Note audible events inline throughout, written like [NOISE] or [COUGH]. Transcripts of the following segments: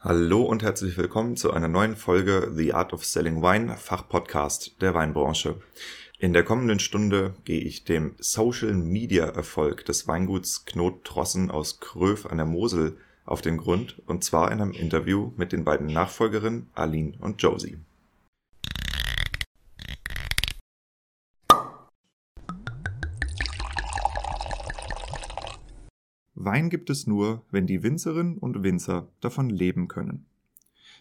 Hallo und herzlich willkommen zu einer neuen Folge The Art of Selling Wine, Fachpodcast der Weinbranche. In der kommenden Stunde gehe ich dem Social Media Erfolg des Weinguts Knot Trossen aus Kröv an der Mosel auf den Grund und zwar in einem Interview mit den beiden Nachfolgerinnen Aline und Josie. Wein gibt es nur, wenn die Winzerinnen und Winzer davon leben können.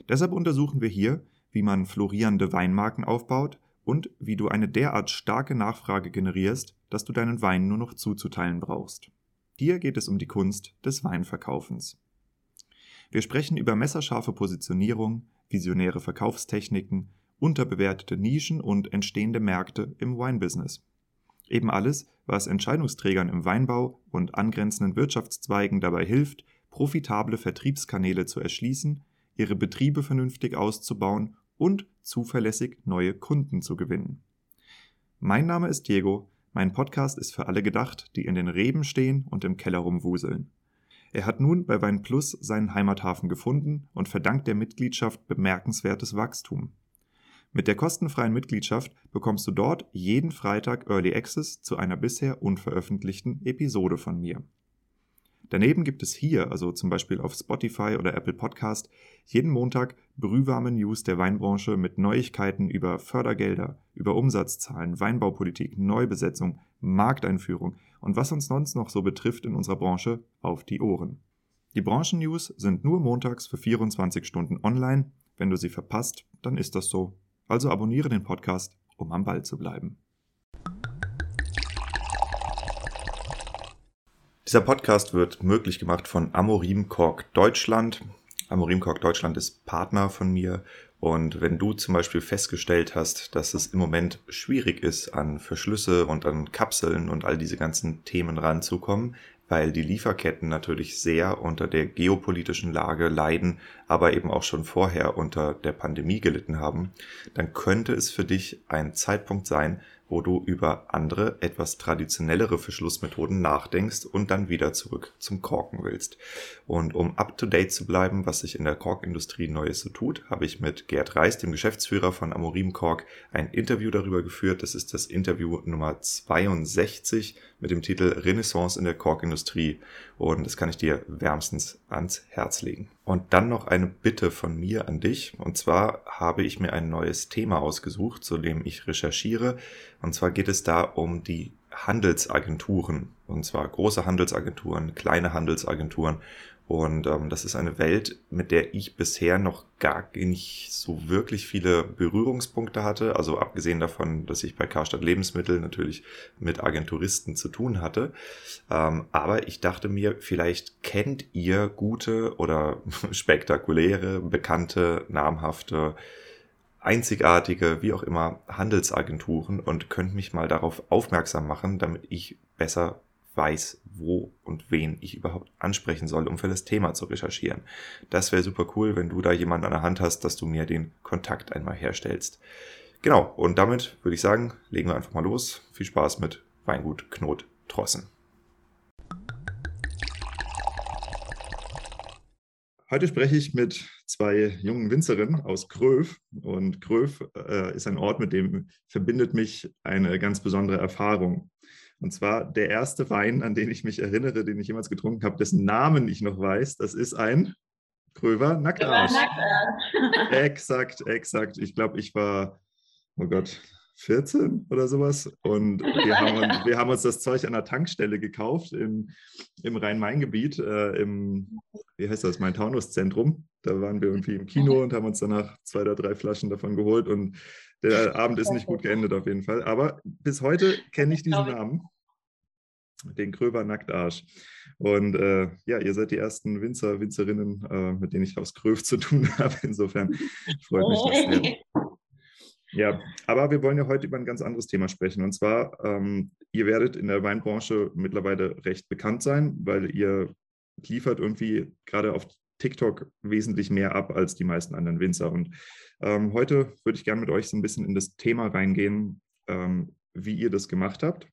Deshalb untersuchen wir hier, wie man florierende Weinmarken aufbaut und wie du eine derart starke Nachfrage generierst, dass du deinen Wein nur noch zuzuteilen brauchst. Hier geht es um die Kunst des Weinverkaufens. Wir sprechen über messerscharfe Positionierung, visionäre Verkaufstechniken, unterbewertete Nischen und entstehende Märkte im Weinbusiness. Eben alles, was Entscheidungsträgern im Weinbau und angrenzenden Wirtschaftszweigen dabei hilft, profitable Vertriebskanäle zu erschließen, ihre Betriebe vernünftig auszubauen und zuverlässig neue Kunden zu gewinnen. Mein Name ist Diego, mein Podcast ist für alle gedacht, die in den Reben stehen und im Keller rumwuseln. Er hat nun bei Wein Plus seinen Heimathafen gefunden und verdankt der Mitgliedschaft bemerkenswertes Wachstum. Mit der kostenfreien Mitgliedschaft bekommst du dort jeden Freitag Early Access zu einer bisher unveröffentlichten Episode von mir. Daneben gibt es hier, also zum Beispiel auf Spotify oder Apple Podcast, jeden Montag brühwarme News der Weinbranche mit Neuigkeiten über Fördergelder, über Umsatzzahlen, Weinbaupolitik, Neubesetzung, Markteinführung und was uns sonst noch so betrifft in unserer Branche auf die Ohren. Die Branchennews sind nur montags für 24 Stunden online. Wenn du sie verpasst, dann ist das so also abonniere den Podcast, um am Ball zu bleiben. Dieser Podcast wird möglich gemacht von Amorim Kork Deutschland. Amorim Kork Deutschland ist Partner von mir und wenn du zum Beispiel festgestellt hast, dass es im Moment schwierig ist, an Verschlüsse und an Kapseln und all diese ganzen Themen ranzukommen, weil die Lieferketten natürlich sehr unter der geopolitischen Lage leiden, aber eben auch schon vorher unter der Pandemie gelitten haben, dann könnte es für dich ein Zeitpunkt sein, wo du über andere, etwas traditionellere Verschlussmethoden nachdenkst und dann wieder zurück zum Korken willst. Und um up-to-date zu bleiben, was sich in der Korkindustrie Neues so tut, habe ich mit Gerd Reis, dem Geschäftsführer von Amorim Kork, ein Interview darüber geführt. Das ist das Interview Nummer 62 mit dem Titel Renaissance in der Korkindustrie. Und das kann ich dir wärmstens ans Herz legen. Und dann noch eine Bitte von mir an dich. Und zwar habe ich mir ein neues Thema ausgesucht, zu dem ich recherchiere. Und zwar geht es da um die Handelsagenturen. Und zwar große Handelsagenturen, kleine Handelsagenturen und ähm, das ist eine Welt, mit der ich bisher noch gar nicht so wirklich viele Berührungspunkte hatte. Also abgesehen davon, dass ich bei Karstadt Lebensmittel natürlich mit Agenturisten zu tun hatte. Ähm, aber ich dachte mir, vielleicht kennt ihr gute oder [LAUGHS] spektakuläre, bekannte, namhafte, einzigartige, wie auch immer, Handelsagenturen und könnt mich mal darauf aufmerksam machen, damit ich besser weiß, wo und wen ich überhaupt ansprechen soll, um für das Thema zu recherchieren. Das wäre super cool, wenn du da jemanden an der Hand hast, dass du mir den Kontakt einmal herstellst. Genau, und damit würde ich sagen, legen wir einfach mal los. Viel Spaß mit Weingut Knot Trossen. Heute spreche ich mit zwei jungen Winzerinnen aus Gröf. Und Gröf äh, ist ein Ort, mit dem verbindet mich eine ganz besondere Erfahrung. Und zwar der erste Wein, an den ich mich erinnere, den ich jemals getrunken habe, dessen Namen ich noch weiß, das ist ein Gröver Nacktarsch. [LAUGHS] exakt, exakt. Ich glaube, ich war, oh Gott, 14 oder sowas. Und wir haben, uns, wir haben uns das Zeug an der Tankstelle gekauft im, im Rhein-Main-Gebiet, äh, im, wie heißt das, Main-Taunus-Zentrum. Da waren wir irgendwie im Kino und haben uns danach zwei oder drei Flaschen davon geholt. Und der Abend ist nicht gut geendet auf jeden Fall. Aber bis heute kenne ich diesen Namen. Den Kröber Nacktarsch. Und äh, ja, ihr seid die ersten Winzer, Winzerinnen, äh, mit denen ich aus Kröv zu tun [LAUGHS] habe. Insofern freut mich das sehr. [LAUGHS] Ja, aber wir wollen ja heute über ein ganz anderes Thema sprechen. Und zwar, ähm, ihr werdet in der Weinbranche mittlerweile recht bekannt sein, weil ihr liefert irgendwie gerade auf TikTok wesentlich mehr ab als die meisten anderen Winzer. Und ähm, heute würde ich gerne mit euch so ein bisschen in das Thema reingehen, ähm, wie ihr das gemacht habt,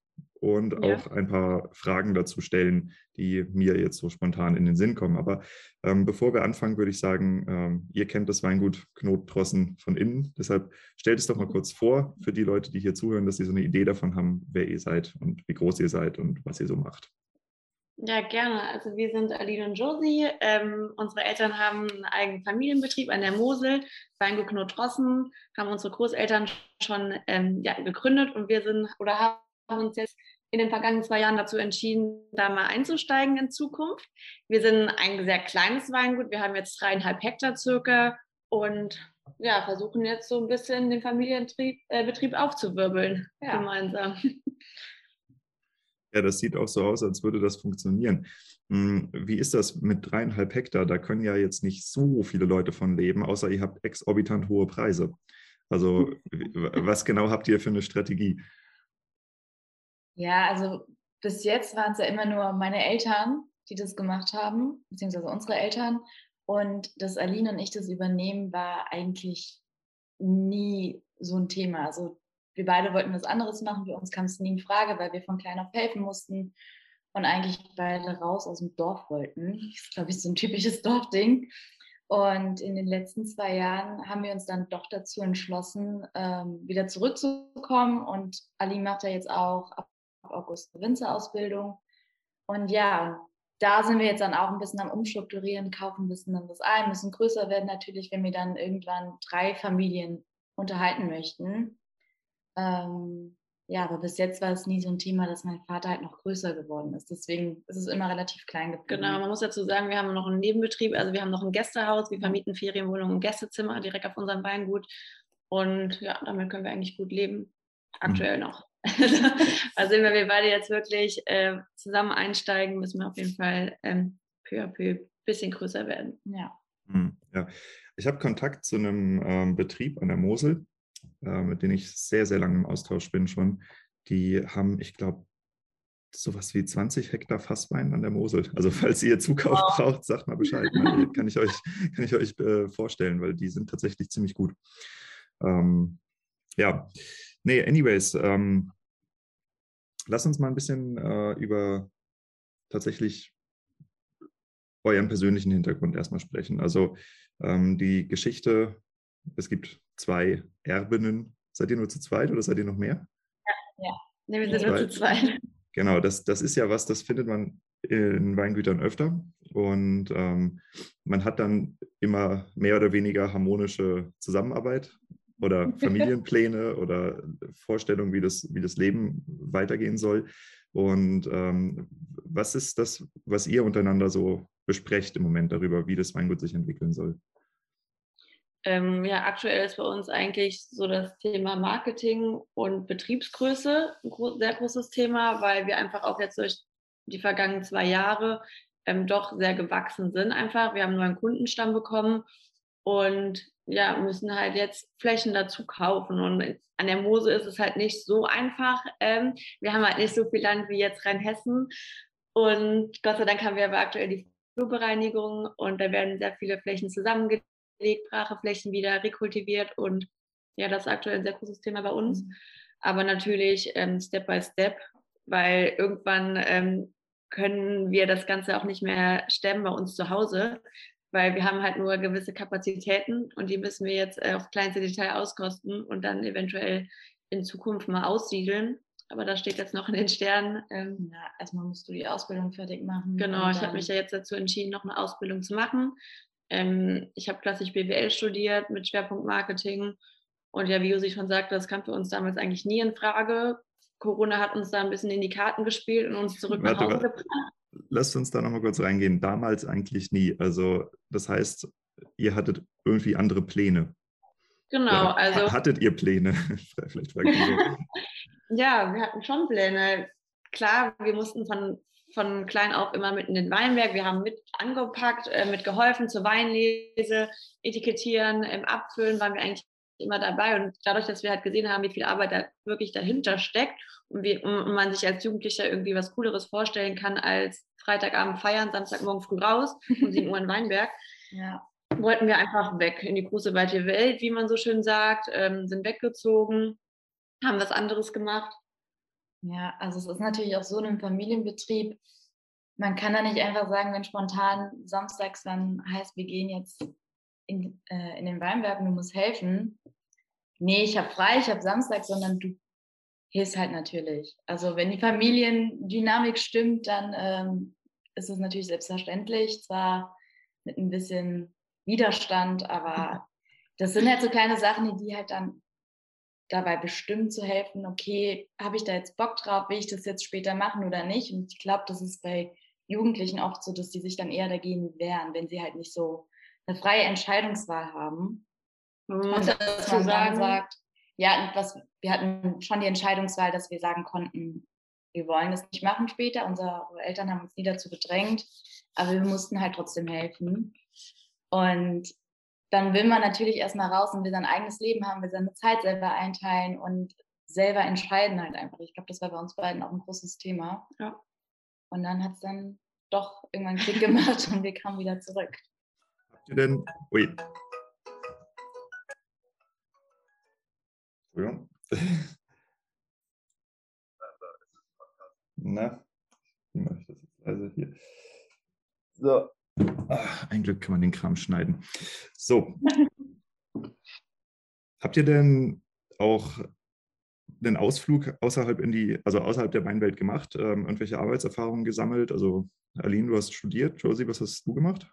und ja. auch ein paar Fragen dazu stellen, die mir jetzt so spontan in den Sinn kommen. Aber ähm, bevor wir anfangen, würde ich sagen, ähm, ihr kennt das Weingut Knotdrossen von innen. Deshalb stellt es doch mal kurz vor für die Leute, die hier zuhören, dass sie so eine Idee davon haben, wer ihr seid und wie groß ihr seid und was ihr so macht. Ja, gerne. Also wir sind Aline und Josie. Ähm, unsere Eltern haben einen eigenen Familienbetrieb an der Mosel, Weingut Knotdrossen, haben unsere Großeltern schon ähm, ja, gegründet und wir sind oder haben uns jetzt in den vergangenen zwei Jahren dazu entschieden, da mal einzusteigen in Zukunft. Wir sind ein sehr kleines Weingut. Wir haben jetzt dreieinhalb Hektar circa und ja, versuchen jetzt so ein bisschen den Familienbetrieb äh, aufzuwirbeln ja. gemeinsam. Ja, das sieht auch so aus, als würde das funktionieren. Hm, wie ist das mit dreieinhalb Hektar? Da können ja jetzt nicht so viele Leute von leben, außer ihr habt exorbitant hohe Preise. Also was genau habt ihr für eine Strategie? Ja, also bis jetzt waren es ja immer nur meine Eltern, die das gemacht haben, beziehungsweise unsere Eltern. Und dass Aline und ich das übernehmen, war eigentlich nie so ein Thema. Also wir beide wollten was anderes machen, für uns kam es nie in Frage, weil wir von klein auf helfen mussten und eigentlich beide raus aus dem Dorf wollten. [LAUGHS] Das ist, glaube ich, so ein typisches Dorfding. Und in den letzten zwei Jahren haben wir uns dann doch dazu entschlossen, ähm, wieder zurückzukommen. Und Ali macht ja jetzt auch ab August Winzerausbildung. Und ja, da sind wir jetzt dann auch ein bisschen am Umstrukturieren, kaufen ein bisschen dann was ein, müssen größer werden natürlich, wenn wir dann irgendwann drei Familien unterhalten möchten. Ähm, ja, aber bis jetzt war es nie so ein Thema, dass mein Vater halt noch größer geworden ist. Deswegen ist es immer relativ klein geblieben. Genau, man muss dazu sagen, wir haben noch einen Nebenbetrieb, also wir haben noch ein Gästehaus, wir vermieten Ferienwohnungen und Gästezimmer direkt auf unserem Weingut. Und ja, damit können wir eigentlich gut leben. Aktuell mhm. noch. [LAUGHS] also wenn wir beide jetzt wirklich äh, zusammen einsteigen, müssen wir auf jeden Fall ähm, peu à peu ein bisschen größer werden. Ja. Mhm, ja. Ich habe Kontakt zu einem ähm, Betrieb an der Mosel, äh, mit dem ich sehr, sehr lange im Austausch bin schon. Die haben, ich glaube, sowas wie 20 Hektar Fasswein an der Mosel. Also falls ihr Zukauf wow. braucht, sagt mal Bescheid. Ne? kann ich euch, kann ich euch äh, vorstellen, weil die sind tatsächlich ziemlich gut. Ähm, ja, nee, anyways, ähm, lass uns mal ein bisschen äh, über tatsächlich euren persönlichen Hintergrund erstmal sprechen. Also ähm, die Geschichte, es gibt zwei Erbinnen. Seid ihr nur zu zweit oder seid ihr noch mehr? Ja, ja. Nee, wir sind nur zu zweit. Genau, das, das ist ja was, das findet man in Weingütern öfter. Und ähm, man hat dann immer mehr oder weniger harmonische Zusammenarbeit oder [LAUGHS] Familienpläne oder Vorstellungen, wie das, wie das Leben weitergehen soll. Und ähm, was ist das, was ihr untereinander so besprecht im Moment darüber, wie das Weingut sich entwickeln soll? Ähm, ja, aktuell ist bei uns eigentlich so das Thema Marketing und Betriebsgröße ein gro sehr großes Thema, weil wir einfach auch jetzt durch die vergangenen zwei Jahre ähm, doch sehr gewachsen sind einfach. Wir haben einen neuen Kundenstamm bekommen und ja, müssen halt jetzt Flächen dazu kaufen. Und an der Mose ist es halt nicht so einfach. Ähm, wir haben halt nicht so viel Land wie jetzt Rheinhessen. Und Gott sei Dank haben wir aber aktuell die Flurbereinigung und da werden sehr viele Flächen zusammengelegt, Bracheflächen wieder rekultiviert und ja, das ist aktuell ein sehr großes Thema bei uns. Mhm. Aber natürlich ähm, Step by Step, weil irgendwann ähm, können wir das Ganze auch nicht mehr stemmen bei uns zu Hause weil wir haben halt nur gewisse Kapazitäten und die müssen wir jetzt äh, auf kleinste Detail auskosten und dann eventuell in Zukunft mal aussiedeln. Aber das steht jetzt noch in den Sternen. Ähm, ja, erstmal musst du die Ausbildung fertig machen. Genau, ich habe mich ja jetzt dazu entschieden, noch eine Ausbildung zu machen. Ähm, ich habe klassisch BWL studiert mit Schwerpunkt Marketing. Und ja, wie Josi schon sagte, das kam für uns damals eigentlich nie in Frage. Corona hat uns da ein bisschen in die Karten gespielt und uns zurück Warte, nach Hause gebracht lasst uns da nochmal kurz reingehen. Damals eigentlich nie. Also, das heißt, ihr hattet irgendwie andere Pläne. Genau, Oder also. Hattet ihr Pläne? [LAUGHS] Vielleicht so. [LAUGHS] ja, wir hatten schon Pläne. Klar, wir mussten von, von klein auf immer mit in den Weinberg. Wir haben mit angepackt, äh, mit geholfen zur Weinlese, Etikettieren, im Abfüllen waren wir eigentlich immer dabei. Und dadurch, dass wir halt gesehen haben, wie viel Arbeit da wirklich dahinter steckt und, wie, und man sich als Jugendlicher irgendwie was Cooleres vorstellen kann, als Freitagabend feiern, Samstagmorgen früh raus um 7 Uhr in Weinberg, [LAUGHS] ja. wollten wir einfach weg in die große weite Welt, wie man so schön sagt, ähm, sind weggezogen, haben was anderes gemacht. Ja, also es ist natürlich auch so in einem Familienbetrieb, man kann da nicht einfach sagen, wenn spontan samstags dann heißt, wir gehen jetzt in, äh, in den Weinberg und du musst helfen. Nee, ich habe frei, ich habe Samstag, sondern du hilfst halt natürlich. Also wenn die Familiendynamik stimmt, dann ähm, ist es natürlich selbstverständlich, zwar mit ein bisschen Widerstand, aber das sind halt so kleine Sachen, die halt dann dabei bestimmen zu helfen, okay, habe ich da jetzt Bock drauf, will ich das jetzt später machen oder nicht? Und ich glaube, das ist bei Jugendlichen oft so, dass die sich dann eher dagegen wehren, wenn sie halt nicht so eine freie Entscheidungswahl haben. Muss dazu sagen, sagt, ja, was, wir hatten schon die Entscheidungswahl, dass wir sagen konnten, wir wollen das nicht machen später. Unsere Eltern haben uns nie dazu gedrängt, aber wir mussten halt trotzdem helfen. Und dann will man natürlich erstmal raus und will sein eigenes Leben haben, will seine Zeit selber einteilen und selber entscheiden halt einfach. Ich glaube, das war bei uns beiden auch ein großes Thema. Ja. Und dann hat es dann doch irgendwann Klick gemacht [LAUGHS] und wir kamen wieder zurück. Habt ihr denn, ui. Entschuldigung. [LAUGHS] Na, wie mache ich das jetzt leise hier? So. Ach, ein Glück kann man den Kram schneiden. So. [LAUGHS] Habt ihr denn auch einen Ausflug außerhalb in die, also außerhalb der Weinwelt gemacht, ähm, irgendwelche Arbeitserfahrungen gesammelt? Also Aline, du hast studiert. Josie, was hast du gemacht?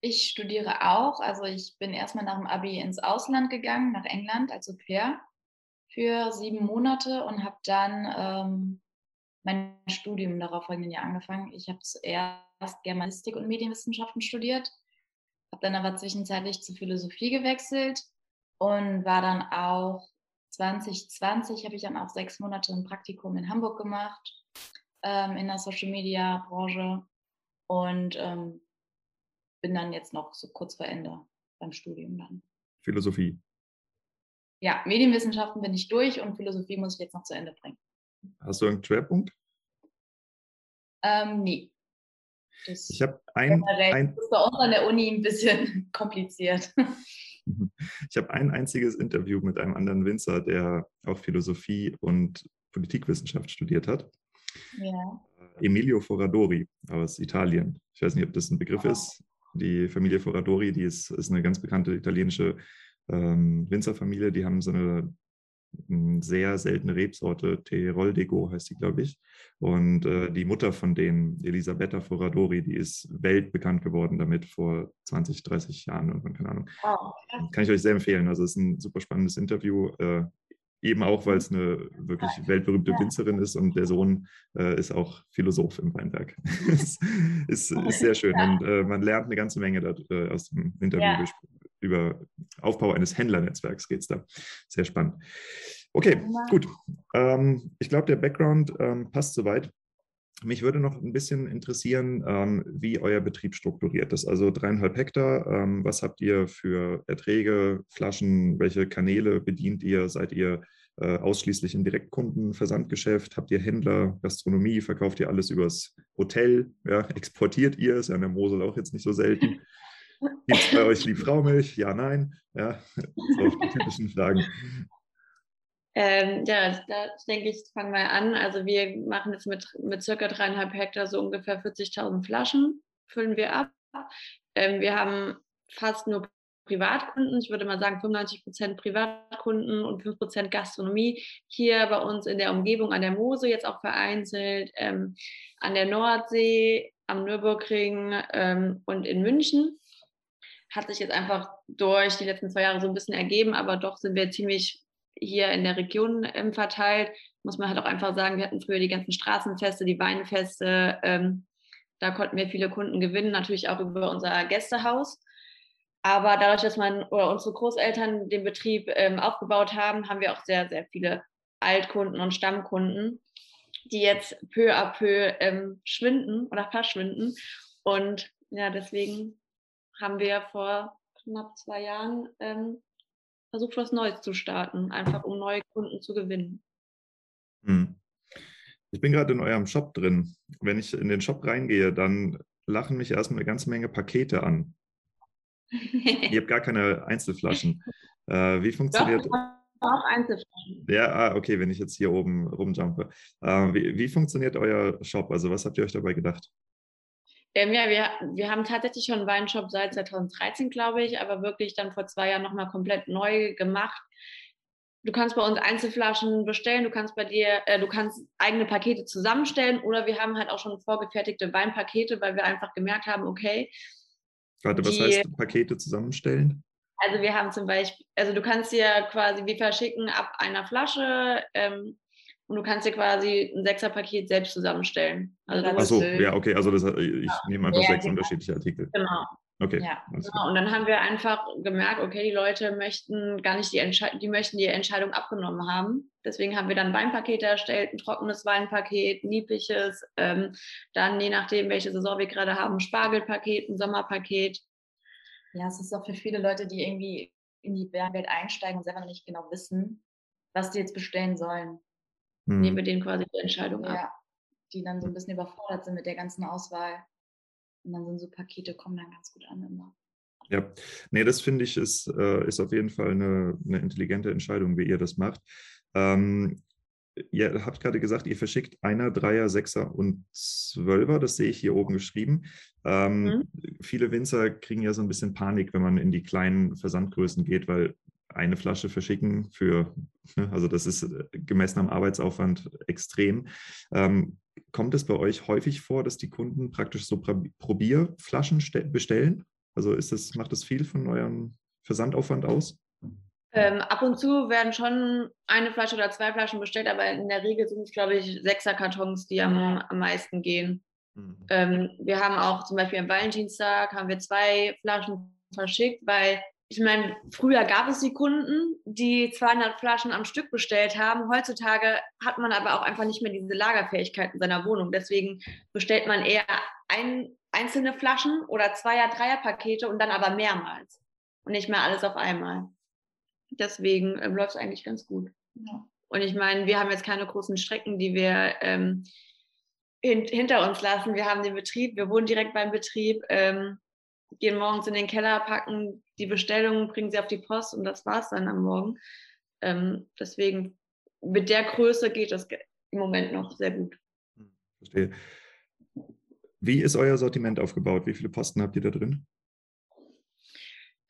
Ich studiere auch. Also ich bin erstmal nach dem Abi ins Ausland gegangen, nach England als Au pair für sieben Monate und habe dann ähm, mein Studium darauf folgenden Jahr angefangen. Ich habe zuerst Germanistik und Medienwissenschaften studiert, habe dann aber zwischenzeitlich zur Philosophie gewechselt und war dann auch 2020 habe ich dann auch sechs Monate ein Praktikum in Hamburg gemacht, ähm, in der Social Media Branche und ähm, bin dann jetzt noch so kurz vor Ende beim Studium dann. Philosophie. Ja, Medienwissenschaften bin ich durch und Philosophie muss ich jetzt noch zu Ende bringen. Hast du einen Schwerpunkt? Ähm, nee. Das ich habe ein, ein. Das ist bei uns an der Uni ein bisschen [LAUGHS] kompliziert. Ich habe ein einziges Interview mit einem anderen Winzer, der auch Philosophie und Politikwissenschaft studiert hat. Ja. Emilio Foradori aus Italien. Ich weiß nicht, ob das ein Begriff oh. ist. Die Familie Foradori, die ist, ist eine ganz bekannte italienische ähm, Winzerfamilie. Die haben so eine sehr seltene Rebsorte, Teroldego heißt die, glaube ich. Und äh, die Mutter von denen, Elisabetta Foradori, die ist weltbekannt geworden damit vor 20, 30 Jahren irgendwann, keine Ahnung. Oh, Kann ich euch sehr empfehlen. Also es ist ein super spannendes Interview. Äh, eben auch, weil es eine wirklich weltberühmte Winzerin ist und der Sohn äh, ist auch Philosoph im Weinberg. [LAUGHS] ist, ist, ist, sehr schön und äh, man lernt eine ganze Menge da, äh, aus dem Interview ja über Aufbau eines Händlernetzwerks geht es da. Sehr spannend. Okay, gut. Ähm, ich glaube, der Background ähm, passt soweit. Mich würde noch ein bisschen interessieren, ähm, wie euer Betrieb strukturiert ist. Also dreieinhalb Hektar. Ähm, was habt ihr für Erträge, Flaschen? Welche Kanäle bedient ihr? Seid ihr äh, ausschließlich im Direktkundenversandgeschäft? Habt ihr Händler, Gastronomie? Verkauft ihr alles übers Hotel? Ja, [LAUGHS] exportiert ihr? Ist ja in der Mosel auch jetzt nicht so selten. Gibt es bei euch Liebfraumilch? Ja, nein. Ja, [LAUGHS] so die typischen Fragen. Ähm, ja, da denke ich, fangen wir an. Also wir machen jetzt mit, mit circa dreieinhalb Hektar so ungefähr 40.000 Flaschen, füllen wir ab. Ähm, wir haben fast nur Privatkunden. Ich würde mal sagen 95 Prozent Privatkunden und 5 Prozent Gastronomie. Hier bei uns in der Umgebung an der Mose jetzt auch vereinzelt, ähm, an der Nordsee, am Nürburgring ähm, und in München hat sich jetzt einfach durch die letzten zwei Jahre so ein bisschen ergeben, aber doch sind wir ziemlich hier in der Region ähm, verteilt. Muss man halt auch einfach sagen, wir hatten früher die ganzen Straßenfeste, die Weinfeste. Ähm, da konnten wir viele Kunden gewinnen, natürlich auch über unser Gästehaus. Aber dadurch, dass man oder unsere Großeltern den Betrieb ähm, aufgebaut haben, haben wir auch sehr, sehr viele Altkunden und Stammkunden, die jetzt peu à peu ähm, schwinden oder verschwinden. Und ja, deswegen haben wir vor knapp zwei Jahren ähm, versucht, was Neues zu starten, einfach um neue Kunden zu gewinnen. Hm. Ich bin gerade in eurem Shop drin. Wenn ich in den Shop reingehe, dann lachen mich erstmal eine ganze Menge Pakete an. Ihr habt gar keine Einzelflaschen. [LAUGHS] Äh, wie funktioniert. Doch, auch Einzelflaschen. Ja, ah, okay, wenn ich jetzt hier oben rumjumpe. Äh, wie, wie funktioniert euer Shop? Also was habt ihr euch dabei gedacht? Ähm, ja, wir, wir haben tatsächlich schon einen Weinshop seit 2013, glaube ich, aber wirklich dann vor zwei Jahren nochmal komplett neu gemacht. Du kannst bei uns Einzelflaschen bestellen, du kannst bei dir, äh, du kannst eigene Pakete zusammenstellen oder wir haben halt auch schon vorgefertigte Weinpakete, weil wir einfach gemerkt haben, okay. Warte, was die, heißt Pakete zusammenstellen? Also wir haben zum Beispiel, also du kannst dir quasi, wir verschicken ab einer Flasche ähm, und du kannst dir quasi ein Sechserpaket selbst zusammenstellen. Also Ach so, ja, okay, also das, ich ja. nehme einfach ja, sechs genau. unterschiedliche Artikel. Genau. Okay. Ja, genau. Und dann haben wir einfach gemerkt, okay, die Leute möchten gar nicht die Entscheidung, die möchten die Entscheidung abgenommen haben. Deswegen haben wir dann Weinpakete erstellt, ein trockenes Weinpaket, niebliches, ähm, dann je nachdem, welche Saison wir gerade haben, Spargelpaket, ein Sommerpaket. Ja, es ist auch für viele Leute, die irgendwie in die Welt einsteigen und selber noch nicht genau wissen, was die jetzt bestellen sollen. Mhm. Nehmen wir denen quasi die Entscheidung ab. Ja, die dann so ein bisschen überfordert sind mit der ganzen Auswahl. Und dann sind so Pakete, kommen dann ganz gut an immer. Ja, nee, das finde ich ist, äh, ist auf jeden Fall eine, eine intelligente Entscheidung, wie ihr das macht. Ähm, ihr habt gerade gesagt, ihr verschickt Einer, Dreier, Sechser und Zwölfer. Das sehe ich hier oben geschrieben. Ähm, mhm. Viele Winzer kriegen ja so ein bisschen Panik, wenn man in die kleinen Versandgrößen geht, weil eine Flasche verschicken für, ne, also das ist äh, gemessen am Arbeitsaufwand extrem. Ähm, kommt es bei euch häufig vor, dass die Kunden praktisch so Probierflaschen bestellen? Also ist das, macht das viel von eurem Versandaufwand aus? Ähm, ab und zu werden schon eine Flasche oder zwei Flaschen bestellt, aber in der Regel sind es, glaube ich, sechser Kartons, die am, am meisten gehen. Mhm. Ähm, wir haben auch zum Beispiel am Valentinstag haben wir zwei Flaschen verschickt, weil ich meine, früher gab es die Kunden, die 200 Flaschen am Stück bestellt haben. Heutzutage hat man aber auch einfach nicht mehr diese Lagerfähigkeit in seiner Wohnung. Deswegen bestellt man eher ein, einzelne Flaschen oder Zweier-, Dreier-Pakete und dann aber mehrmals und nicht mehr alles auf einmal. Deswegen ähm, läuft es eigentlich ganz gut. Ja. Und ich meine, wir haben jetzt keine großen Strecken, die wir ähm, hin, hinter uns lassen. Wir haben den Betrieb, wir wohnen direkt beim Betrieb. Ähm, gehen morgens in den Keller, packen die Bestellungen, bringen sie auf die Post und das war es dann am Morgen. Ähm, deswegen mit der Größe geht das im Moment noch sehr gut. Hm, verstehe. Wie ist euer Sortiment aufgebaut? Wie viele Posten habt ihr da drin?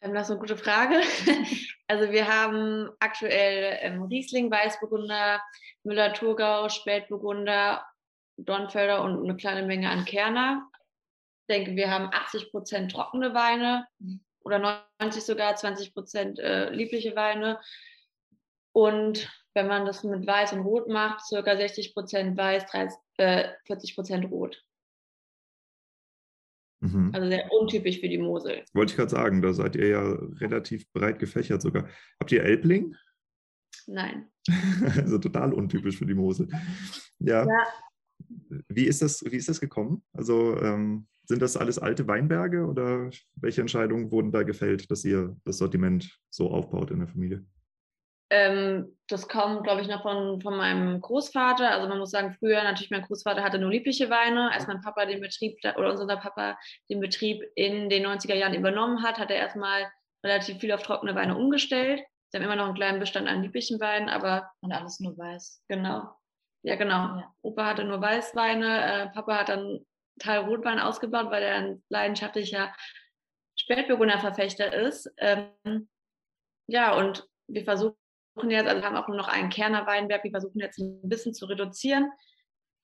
Ähm, das ist eine gute Frage. [LAUGHS] Also wir haben aktuell ähm, Riesling, Weißburgunder, Müller-Thurgau, Spätburgunder, Dornfelder und eine kleine Menge an Kerner denke, wir haben 80 Prozent trockene Weine oder 90 sogar, 20 Prozent äh, liebliche Weine. Und wenn man das mit Weiß und Rot macht, circa 60 Prozent Weiß, 30, äh, 40 Prozent Rot. Mhm. Also sehr untypisch für die Mosel. Wollte ich gerade sagen, da seid ihr ja relativ breit gefächert sogar. Habt ihr Elbling? Nein. [LAUGHS] also total untypisch für die Mosel. Ja. ja. Wie, ist das, wie ist das gekommen? Also ähm, sind das alles alte Weinberge oder welche Entscheidungen wurden da gefällt, dass ihr das Sortiment so aufbaut in der Familie? Ähm, das kommt, glaube ich, noch von, von meinem Großvater. Also man muss sagen, früher natürlich, mein Großvater hatte nur liebliche Weine. Als mein Papa den Betrieb oder unser Papa den Betrieb in den 90er Jahren übernommen hat, hat er erstmal relativ viel auf trockene Weine umgestellt. Sie haben immer noch einen kleinen Bestand an lieblichen Weinen, aber. Und alles nur weiß. Genau. Ja, genau. Ja. Opa hatte nur Weißweine, äh, Papa hat dann Teil Rotwein ausgebaut, weil er ein leidenschaftlicher Spätburgunder-Verfechter ist. Ähm, ja, und wir versuchen jetzt, also wir haben auch nur noch einen Kerner Weinberg, wir versuchen jetzt ein bisschen zu reduzieren.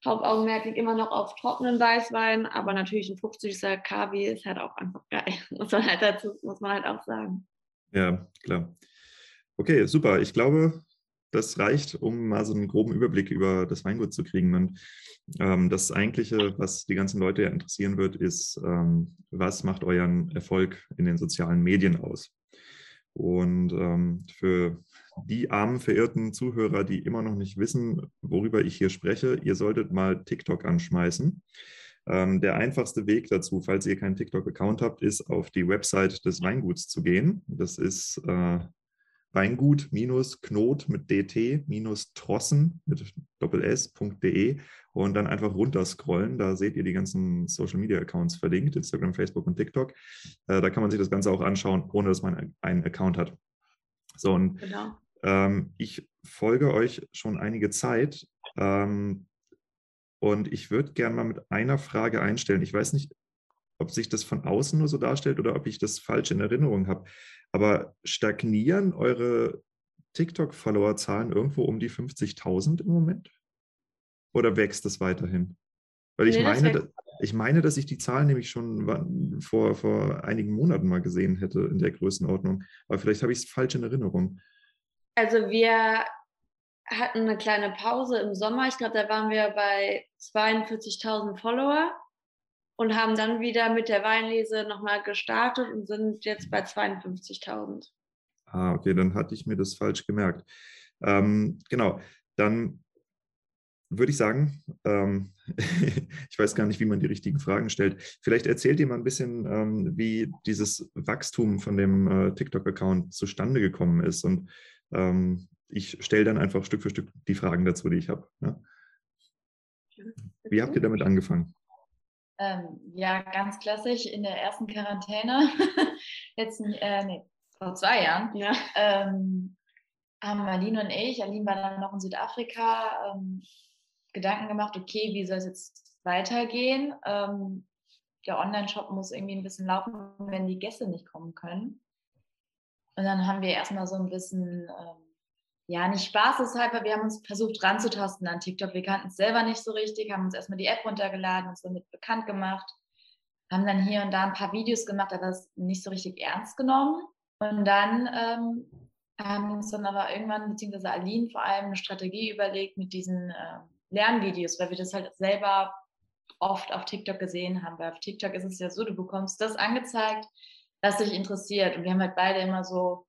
Hauptaugenmerk liegt immer noch auf trockenen Weißwein, aber natürlich ein 50er Kavi ist halt auch einfach geil, [LAUGHS] muss man halt dazu, muss man halt auch sagen. Ja, klar. Okay, super. Ich glaube, das reicht, um mal so einen groben Überblick über das Weingut zu kriegen. Und ähm, das Eigentliche, was die ganzen Leute ja interessieren wird, ist, ähm, was macht euren Erfolg in den sozialen Medien aus? Und ähm, für die armen, verirrten Zuhörer, die immer noch nicht wissen, worüber ich hier spreche, ihr solltet mal TikTok anschmeißen. Ähm, der einfachste Weg dazu, falls ihr keinen TikTok-Account habt, ist auf die Website des Weinguts zu gehen. Das ist äh, Weingut-Knot mit dt-trossen mit doppels.de und dann einfach runterscrollen. Da seht ihr die ganzen Social Media Accounts verlinkt, Instagram, Facebook und TikTok. Äh, da kann man sich das Ganze auch anschauen, ohne dass man einen Account hat. So, und genau. Ähm, ich folge euch schon einige Zeit ähm, und ich würde gerne mal mit einer Frage einstellen. Ich weiß nicht, ob sich das von außen nur so darstellt oder ob ich das falsch in Erinnerung habe. Aber stagnieren eure TikTok-Follower-Zahlen irgendwo um die 50.000 im Moment? Oder wächst das weiterhin? Weil ich, nee, meine, ich meine, dass ich die Zahlen nämlich schon vor, vor einigen Monaten mal gesehen hätte in der Größenordnung. Aber vielleicht habe ich es falsch in Erinnerung. Also wir hatten eine kleine Pause im Sommer. Ich glaube, da waren wir bei 42.000 Follower und haben dann wieder mit der Weinlese nochmal gestartet und sind jetzt bei 52.000. Ah, okay, dann hatte ich mir das falsch gemerkt. Ähm, genau, dann würde ich sagen, ähm, [LAUGHS] ich weiß gar nicht, wie man die richtigen Fragen stellt. Vielleicht erzählt ihr mal ein bisschen, ähm, wie dieses Wachstum von dem äh, TikTok-Account zustande gekommen ist. Und ähm, ich stelle dann einfach Stück für Stück die Fragen dazu, die ich habe. Ja? Wie habt ihr damit angefangen? Ähm, ja, ganz klassisch in der ersten Quarantäne, [LAUGHS] jetzt äh, nee, vor zwei Jahren, ja. ähm, haben Aline und ich, Aline war dann noch in Südafrika, ähm, Gedanken gemacht, okay, wie soll es jetzt weitergehen? Ähm, der Online-Shop muss irgendwie ein bisschen laufen, wenn die Gäste nicht kommen können. Und dann haben wir erstmal so ein bisschen, ähm, ja, nicht spaßeshalber, wir haben uns versucht ranzutasten an TikTok. Wir kannten es selber nicht so richtig, haben uns erstmal die App runtergeladen, uns damit bekannt gemacht, haben dann hier und da ein paar Videos gemacht, aber es nicht so richtig ernst genommen. Und dann ähm, haben uns dann aber irgendwann, beziehungsweise Aline vor allem, eine Strategie überlegt mit diesen ähm, Lernvideos, weil wir das halt selber oft auf TikTok gesehen haben. Weil auf TikTok ist es ja so, du bekommst das angezeigt, was dich interessiert. Und wir haben halt beide immer so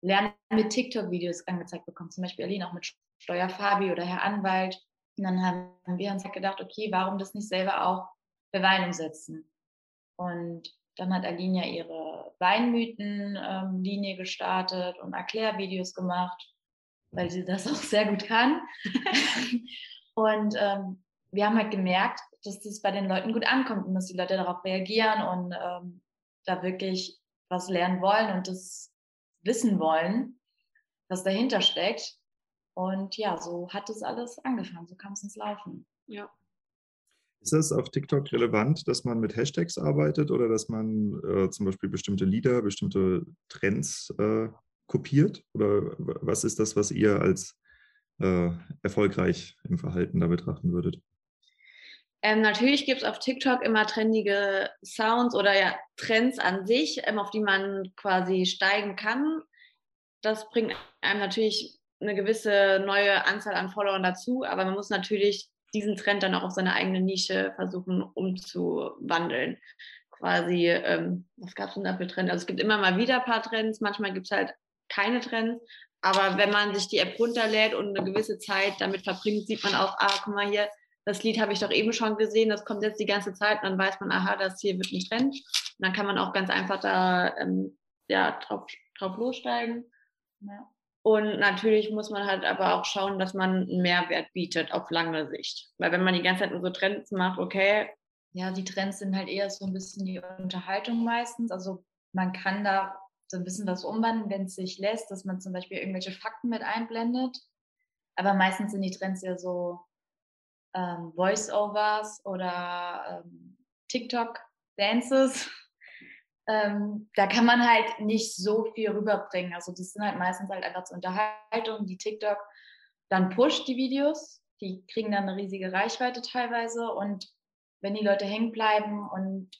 Lernen mit TikTok-Videos angezeigt bekommen. Zum Beispiel Aline auch mit Steuerfabi oder Herr Anwalt. Und dann haben wir uns halt gedacht, okay, warum das nicht selber auch für Wein umsetzen? Und dann hat Aline ja ihre Weinmythen-Linie ähm, gestartet und Erklärvideos gemacht, weil sie das [LAUGHS] auch sehr gut kann. Und ähm, wir haben halt gemerkt, dass das bei den Leuten gut ankommt und dass die Leute darauf reagieren und ähm, da wirklich was lernen wollen und das wissen wollen, was dahinter steckt. Und ja, so hat es alles angefangen, so kam es ins Laufen. Ja. Ist das auf TikTok relevant, dass man mit Hashtags arbeitet oder dass man äh, zum Beispiel bestimmte Lieder, bestimmte Trends äh, kopiert? Oder was ist das, was ihr als äh, erfolgreich im Verhalten da betrachten würdet? Ähm, natürlich gibt es auf TikTok immer trendige Sounds oder ja, Trends an sich, ähm, auf die man quasi steigen kann. Das bringt einem natürlich eine gewisse neue Anzahl an Followern dazu, aber man muss natürlich diesen Trend dann auch auf seine eigene Nische versuchen umzuwandeln. Quasi, ähm, was gab es denn da für Trends? Also es gibt immer mal wieder ein paar Trends, manchmal gibt es halt keine Trends, aber wenn man sich die App runterlädt und eine gewisse Zeit damit verbringt, sieht man auch, ah, guck mal hier, das Lied habe ich doch eben schon gesehen, das kommt jetzt die ganze Zeit und dann weiß man, aha, das hier wird ein Trend. Und dann kann man auch ganz einfach da ähm, ja, drauf, drauf lossteigen. Ja. Und natürlich muss man halt aber auch schauen, dass man einen Mehrwert bietet auf lange Sicht. Weil wenn man die ganze Zeit nur so Trends macht, okay. Ja, die Trends sind halt eher so ein bisschen die Unterhaltung meistens. Also man kann da so ein bisschen was umwandeln, wenn es sich lässt, dass man zum Beispiel irgendwelche Fakten mit einblendet. Aber meistens sind die Trends ja so ähm, Voice-Overs oder ähm, TikTok-Dances. [LAUGHS] Ähm, da kann man halt nicht so viel rüberbringen. Also das sind halt meistens halt einfach zur Unterhaltung, die TikTok dann pusht die Videos. Die kriegen dann eine riesige Reichweite teilweise und wenn die Leute hängen bleiben und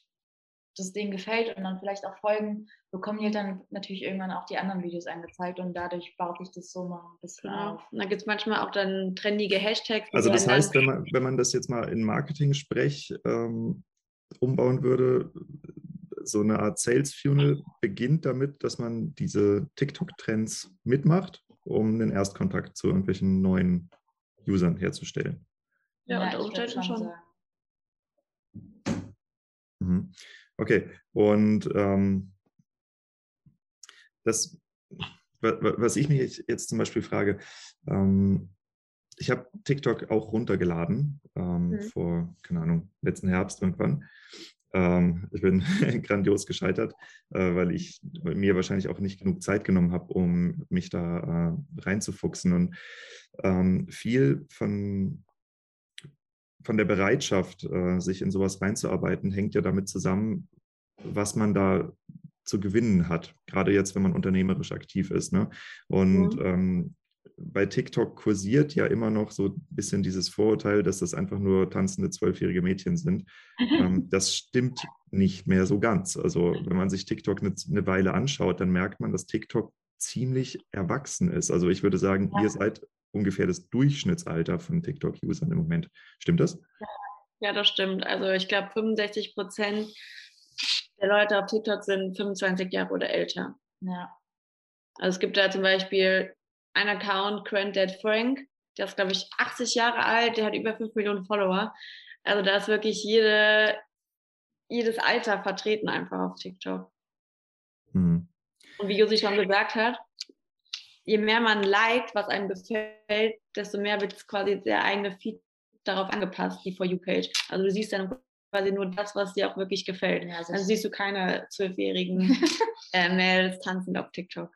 das denen gefällt und dann vielleicht auch folgen, bekommen die dann natürlich irgendwann auch die anderen Videos angezeigt und dadurch baut sich das so mal ein bisschen genau. auf. Und da gibt es manchmal auch dann trendige Hashtags. Also das heißt, wenn man, wenn man das jetzt mal in Marketing-Sprech ähm, umbauen würde, so eine Art Sales Funnel beginnt damit, dass man diese TikTok-Trends mitmacht, um einen Erstkontakt zu irgendwelchen neuen Usern herzustellen. Ja, ja unter Umständen schon. schon. Mhm. Okay, und ähm, das, was ich mich jetzt zum Beispiel frage, ähm, ich habe TikTok auch runtergeladen, ähm, mhm. vor, keine Ahnung, letzten Herbst irgendwann. Ähm, ich bin [LAUGHS] grandios gescheitert, äh, weil ich mir wahrscheinlich auch nicht genug Zeit genommen habe, um mich da äh, reinzufuchsen. Und ähm, viel von, von der Bereitschaft, äh, sich in sowas reinzuarbeiten, hängt ja damit zusammen, was man da zu gewinnen hat, gerade jetzt, wenn man unternehmerisch aktiv ist. Ne? Und mhm. ähm, bei TikTok kursiert ja immer noch so ein bisschen dieses Vorurteil, dass das einfach nur tanzende zwölfjährige Mädchen sind. ähm, [LAUGHS] das stimmt nicht mehr so ganz. Also wenn man sich TikTok eine, eine, Weile anschaut, dann merkt man, dass TikTok ziemlich erwachsen ist. Also ich würde sagen, ja. ihr seid ungefähr das Durchschnittsalter von TikTok-Usern im Moment. Stimmt das? Ja, das stimmt. Also ich glaube, 65 Prozent der Leute auf TikTok sind 25 Jahre oder älter. Ja. Also es gibt da zum Beispiel einen Account, Granddad Frank, der ist, glaube ich, 80 Jahre alt, der hat über 5 Millionen Follower. Also da ist wirklich jede, jedes Alter vertreten einfach auf TikTok. Mhm. Und wie Josi schon gesagt hat, je mehr man liked, was einem gefällt, desto mehr wird quasi der eigene Feed darauf angepasst, die For You-Page. Also du siehst dann quasi nur das, was dir auch wirklich gefällt. Ja, dann siehst du keine zwölfjährigen [LAUGHS] äh, Mädels tanzen auf TikTok.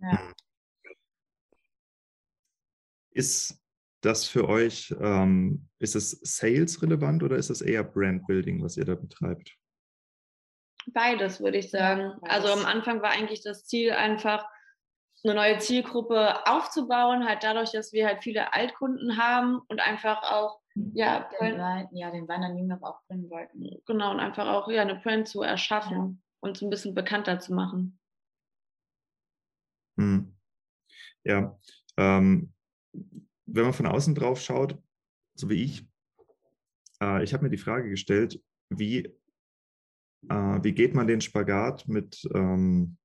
Ja. Mhm. Ist das für euch, ähm, ist es Sales relevant oder ist es eher Brandbuilding, was ihr da betreibt? Beides, würde ich sagen. Also am Anfang war eigentlich das Ziel einfach, eine neue Zielgruppe aufzubauen, halt dadurch, dass wir halt viele Altkunden haben und einfach auch, ja, den Wein, ja, den Wein an noch aufbringen wollten. Genau, und einfach auch ja, eine Brand zu erschaffen ja. und so ein bisschen bekannter zu machen. Hm. Ja, ähm, wenn man von außen drauf schaut, so wie ich, äh, ich habe mir die Frage gestellt, wie, äh, wie geht man den Spagat mit, ähm,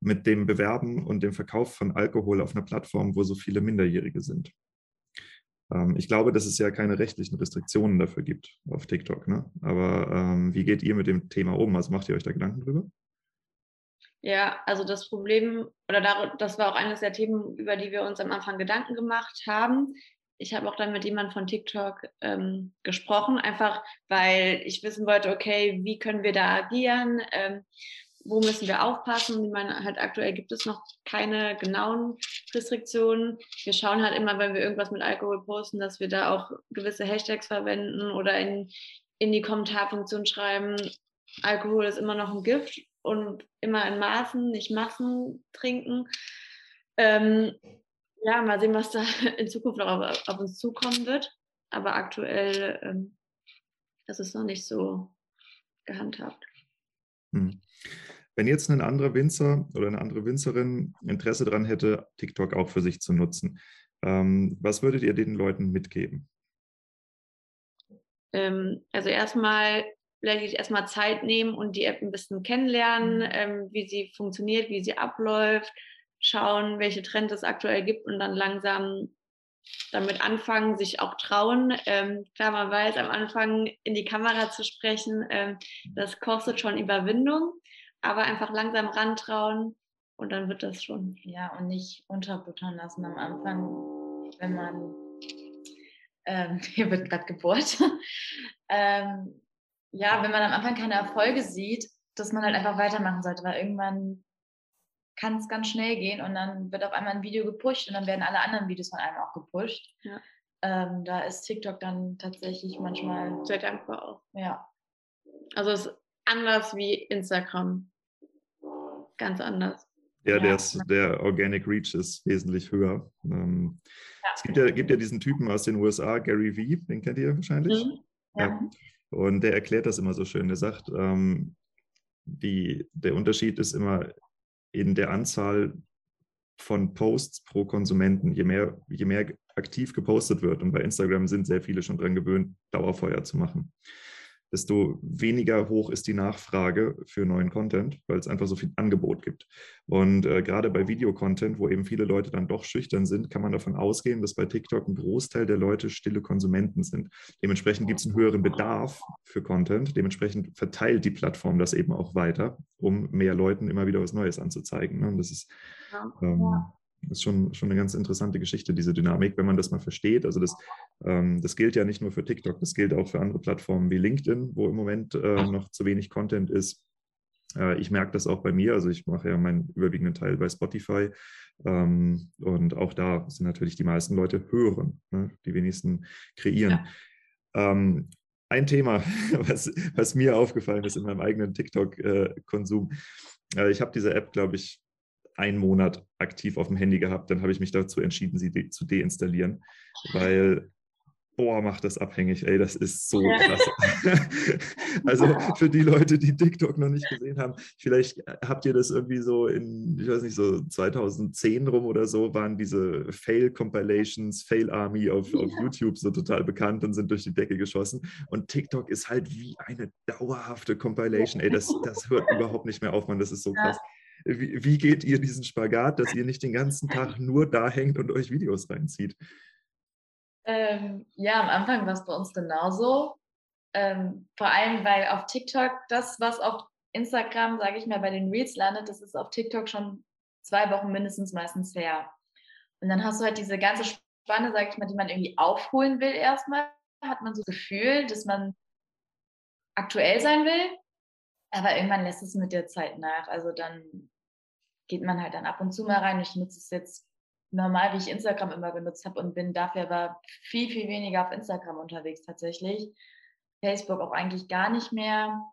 mit dem Bewerben und dem Verkauf von Alkohol auf einer Plattform, wo so viele Minderjährige sind? Ähm, ich glaube, dass es ja keine rechtlichen Restriktionen dafür gibt auf TikTok. Ne? Aber ähm, wie geht ihr mit dem Thema um? Also macht ihr euch da Gedanken drüber? Ja, also das Problem, oder das war auch eines der Themen, über die wir uns am Anfang Gedanken gemacht haben. Ich habe auch dann mit jemandem von TikTok ähm, gesprochen, einfach weil ich wissen wollte, okay, wie können wir da agieren? Ähm, wo müssen wir aufpassen? Ich meine, halt aktuell gibt es noch keine genauen Restriktionen. Wir schauen halt immer, wenn wir irgendwas mit Alkohol posten, dass wir da auch gewisse Hashtags verwenden oder in, in die Kommentarfunktion schreiben, Alkohol ist immer noch ein Gift und immer in Maßen, nicht Massen trinken. Ähm, ja, mal sehen, was da [LAUGHS] in Zukunft noch auf, auf uns zukommen wird. Aber aktuell ähm, ist es noch nicht so gehandhabt. Hm. Wenn jetzt ein anderer Winzer oder eine andere Winzerin Interesse daran hätte, TikTok auch für sich zu nutzen, ähm, was würdet ihr den Leuten mitgeben? Ähm, also erstmal vielleicht erstmal Zeit nehmen und die App ein bisschen kennenlernen, mhm. ähm, wie sie funktioniert, wie sie abläuft, schauen, welche Trends es aktuell gibt und dann langsam damit anfangen, sich auch trauen. Ähm, klar, man weiß, am Anfang in die Kamera zu sprechen, ähm, das kostet schon Überwindung, aber einfach langsam rantrauen und dann wird das schon. Ja, und nicht unterbuttern lassen am Anfang, wenn man, ähm, [LAUGHS] hier wird gerade gebohrt, [LAUGHS] ähm, ja, wenn man am Anfang keine Erfolge sieht, dass man halt einfach weitermachen sollte, weil irgendwann kann es ganz schnell gehen und dann wird auf einmal ein Video gepusht und dann werden alle anderen Videos von einem auch gepusht. Ja. Ähm, da ist TikTok dann tatsächlich manchmal. Sehr dankbar auch. Ja. Also es ist anders wie Instagram. Ganz anders. Ja, ja. Der, der Organic Reach ist wesentlich höher. Ähm, ja. Es gibt ja, gibt ja diesen Typen aus den USA, Gary Vee, den kennt ihr wahrscheinlich. Mhm. Ja. Und der erklärt das immer so schön. Der sagt, ähm, die, der Unterschied ist immer in der Anzahl von Posts pro Konsumenten. Je mehr, je mehr aktiv gepostet wird, und bei Instagram sind sehr viele schon dran gewöhnt, Dauerfeuer zu machen desto weniger hoch ist die Nachfrage für neuen Content, weil es einfach so viel Angebot gibt. Und äh, gerade bei Videocontent, wo eben viele Leute dann doch schüchtern sind, kann man davon ausgehen, dass bei TikTok ein Großteil der Leute stille Konsumenten sind. Dementsprechend gibt es einen höheren Bedarf für Content. Dementsprechend verteilt die Plattform das eben auch weiter, um mehr Leuten immer wieder was Neues anzuzeigen. Ne? Und das ist ähm, ist schon, schon eine ganz interessante Geschichte, diese Dynamik, wenn man das mal versteht. Also das, ähm, das gilt ja nicht nur für TikTok, das gilt auch für andere Plattformen wie LinkedIn, wo im Moment äh, noch zu wenig Content ist. Äh, ich merke das auch bei mir, also ich mache ja meinen überwiegenden Teil bei Spotify ähm, und auch da sind natürlich die meisten Leute hören, ne? die wenigsten kreieren. Ja. Ähm, ein Thema, [LAUGHS] was, was, mir aufgefallen ist in meinem eigenen TikTok-Konsum. Äh, äh, ich habe diese App, glaube ich, einen Monat aktiv auf dem Handy gehabt. Dann habe ich mich dazu entschieden, sie de zu deinstallieren, weil boah, macht das abhängig, ey, das ist so krass. [LAUGHS] also für die Leute, die TikTok noch nicht gesehen haben, vielleicht äh, habt ihr das irgendwie so in, ich weiß nicht, so 2010 rum oder so, waren diese Fail-Compilations, Fail-Army auf, auf YouTube so total bekannt und sind durch die Decke geschossen. Und TikTok ist halt wie eine dauerhafte Compilation, ey, das, das hört überhaupt nicht mehr auf, man, das ist so krass. Wie, wie geht ihr diesen Spagat, dass ihr nicht den ganzen Tag nur da hängt und euch Videos reinzieht? Ähm, ja, am Anfang war es bei uns genauso. Ähm, vor allem, weil auf TikTok das, was auf Instagram, sage ich mal, bei den Reels landet, das ist auf TikTok schon zwei Wochen mindestens meistens her. Und dann hast du halt diese ganze Spanne, sage ich mal, die man irgendwie aufholen will erstmal. Hat man so das Gefühl, dass man aktuell sein will, aber irgendwann lässt es mit der Zeit nach. Also dann geht man halt dann ab und zu mal rein. Ich nutze es jetzt normal, wie ich Instagram immer benutzt habe und bin dafür aber viel, viel weniger auf Instagram unterwegs tatsächlich. Facebook auch eigentlich gar nicht mehr.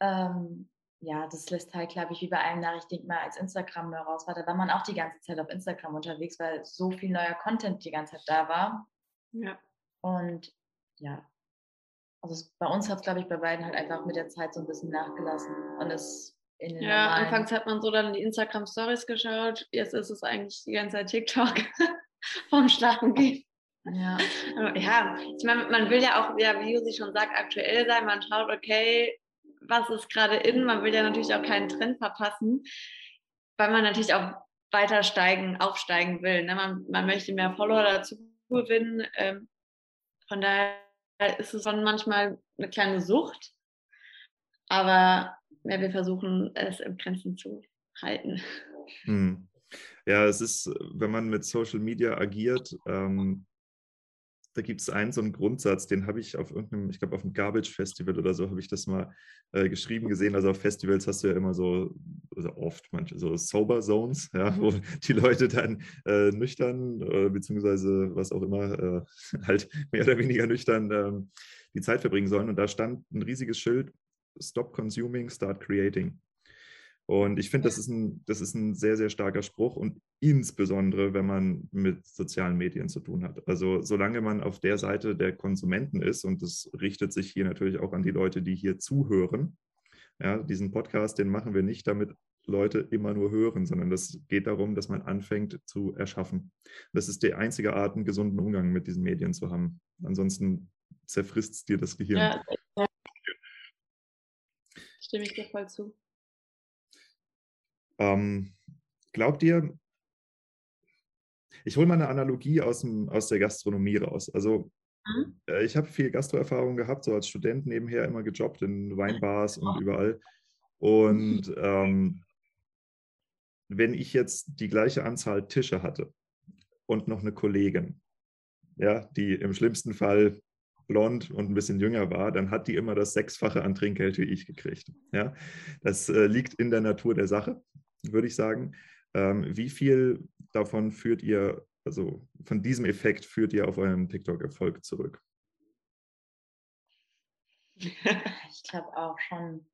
Ähm, ja, das lässt halt, glaube ich, wie bei allen Nachrichten mal als Instagram neu raus war. Da war man auch die ganze Zeit auf Instagram unterwegs, weil so viel neuer Content die ganze Zeit da war. Ja. Und ja, also es, bei uns hat es, glaube ich, bei beiden halt einfach mit der Zeit so ein bisschen nachgelassen. Und es ja, normalen... anfangs hat man so dann die Instagram Stories geschaut, jetzt ist es eigentlich die ganze Zeit TikTok [LAUGHS] vom Schlafen gehen. Ja. ja, ich meine, man will ja auch, ja, wie Josi schon sagt, aktuell sein. Man schaut, okay, was ist gerade in? Man will ja natürlich auch keinen Trend verpassen, weil man natürlich auch weiter steigen, aufsteigen will. Ne? Man, man möchte mehr Follower dazu gewinnen. Ähm, von daher ist es schon manchmal eine kleine Sucht. Aber ja, wir versuchen es im Grenzen zu halten. Hm. Ja, es ist, wenn man mit Social Media agiert, ähm, da gibt es einen so einen Grundsatz, den habe ich auf irgendeinem, ich glaube auf einem Garbage Festival oder so, habe ich das mal äh, geschrieben gesehen. Also auf Festivals hast du ja immer so, also oft manche so Sober Zones, ja, wo die Leute dann äh, nüchtern, äh, beziehungsweise was auch immer, äh, halt mehr oder weniger nüchtern ähm, die Zeit verbringen sollen. Und da stand ein riesiges Schild, Stop Consuming, Start Creating. Und ich finde, das, ist ein, das ist ein sehr, sehr starker Spruch und insbesondere, wenn man mit sozialen Medien zu tun hat. Also solange man auf der Seite der Konsumenten ist, und das richtet sich hier natürlich auch an die Leute, die hier zuhören, ja, diesen Podcast, den machen wir nicht, damit Leute immer nur hören, sondern das geht darum, dass man anfängt zu erschaffen. Das ist die einzige Art, einen gesunden Umgang mit diesen Medien zu haben. Ansonsten zerfrisst es dir das Gehirn. Ja, Stimme ich dir voll zu. Ähm, glaubt ihr, ich hole mal eine Analogie aus, dem, aus der Gastronomie raus. Also mhm. äh, ich habe viel Gastroerfahrung gehabt, so als Student nebenher immer gejobbt in Weinbars und überall. Und [LAUGHS] ähm, wenn ich jetzt die gleiche Anzahl Tische hatte und noch eine Kollegin, ja, die im schlimmsten Fall blond und ein bisschen jünger war, dann hat die immer das Sechsfache an Trinkgeld wie ich gekriegt. Ja? Das äh, liegt in der Natur der Sache, würde ich sagen. Ähm, wie viel davon führt ihr, also von diesem Effekt führt ihr auf euren TikTok-Erfolg zurück? [LAUGHS] Ich glaube auch schon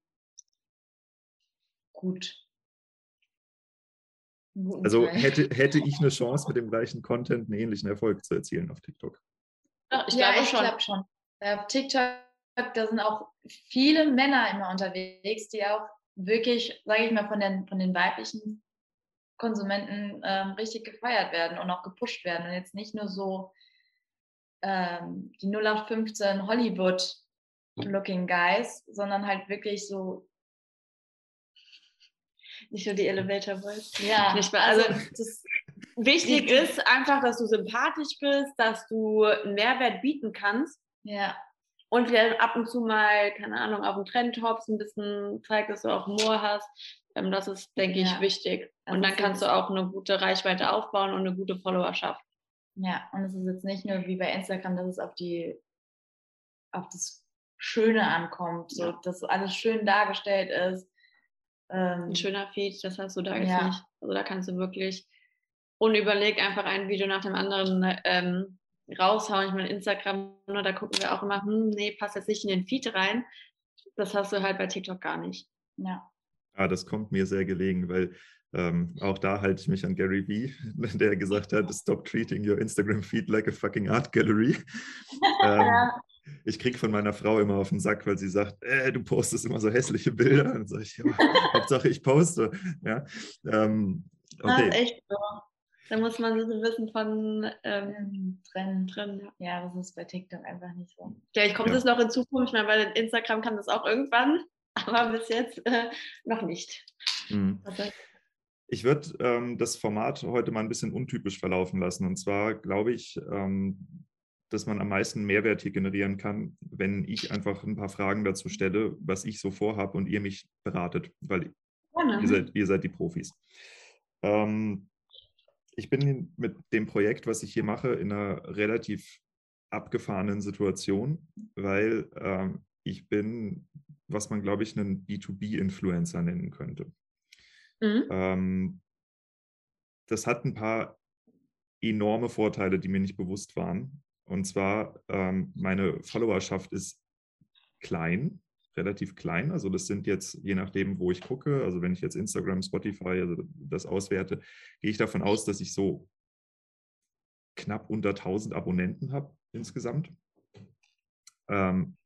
gut. Also hätte, hätte ich eine [LAUGHS] Chance, mit dem gleichen Content einen ähnlichen Erfolg zu erzielen auf TikTok? ich ja, glaube ich schon. Glaub schon. Auf TikTok, da sind auch viele Männer immer unterwegs, die auch wirklich, sage ich mal, von den, von den weiblichen Konsumenten ähm, richtig gefeiert werden und auch gepusht werden. Und jetzt nicht nur so ähm, die 0815 Hollywood-looking Guys, sondern halt wirklich so nicht nur die Elevator Boys. Ja, nicht mehr. Also, also das, wichtig ist einfach, dass du sympathisch bist, dass du einen Mehrwert bieten kannst. Ja. Und vielleicht ab und zu mal, keine Ahnung, auf dem Trendtops ein bisschen zeigt, dass du auch Humor hast. Ähm, das ist, denke ich, Ja. wichtig. Das Und dann kannst du auch eine gute Reichweite aufbauen und eine gute Followerschaft. Ja, und es ist jetzt nicht nur wie bei Instagram, dass es auf die, auf das Schöne ankommt, so Ja. dass alles schön dargestellt ist. Ähm, Ein schöner Feed, das hast du da jetzt Ja. nicht. Also da kannst du wirklich unüberlegt einfach ein Video nach dem anderen ähm, raushauen. Ich meine, Instagram, ne, da gucken wir auch immer, hm, nee, passt jetzt nicht in den Feed rein. Das hast du halt bei TikTok gar nicht. ja. Ja, das kommt mir sehr gelegen, weil ähm, auch da halte ich mich an Gary Vee, [LAUGHS] der gesagt hat, stop treating your Instagram feed like a fucking art gallery. [LAUGHS] ähm, ich kriege von meiner Frau immer auf den Sack, weil sie sagt, äh, du postest immer so hässliche Bilder. Dann sage ich, ja, Hauptsache ich poste. Ja, ähm, Das okay. ist echt so. Da muss man sich ein bisschen von ähm, Ähm, Trennen. drin. Ja. Ja, das ist bei TikTok einfach nicht so. Vielleicht kommt Ja. es noch in Zukunft, ich meine, weil Instagram kann das auch irgendwann, [LAUGHS] aber bis jetzt äh, noch nicht. Mhm. Also, Ich würde ähm, das Format heute mal ein bisschen untypisch verlaufen lassen. Und zwar glaube ich, ähm, dass man am meisten Mehrwert hier generieren kann, wenn ich einfach ein paar Fragen dazu stelle, was ich so vorhabe und ihr mich beratet, weil gerne. ihr seid, ihr seid die Profis. Ähm, ich bin mit dem Projekt, was ich hier mache, in einer relativ abgefahrenen Situation, weil ähm, ich bin, was man, glaube ich, einen B2B-Influencer nennen könnte. Mhm. Ähm, das hat ein paar enorme Vorteile, die mir nicht bewusst waren. Und zwar, ähm, meine Followerschaft ist klein, relativ klein. Also das sind jetzt, je nachdem, wo ich gucke, also wenn ich jetzt Instagram, Spotify, also das auswerte, gehe ich davon aus, dass ich so knapp unter 1000 Abonnenten habe insgesamt. Ähm,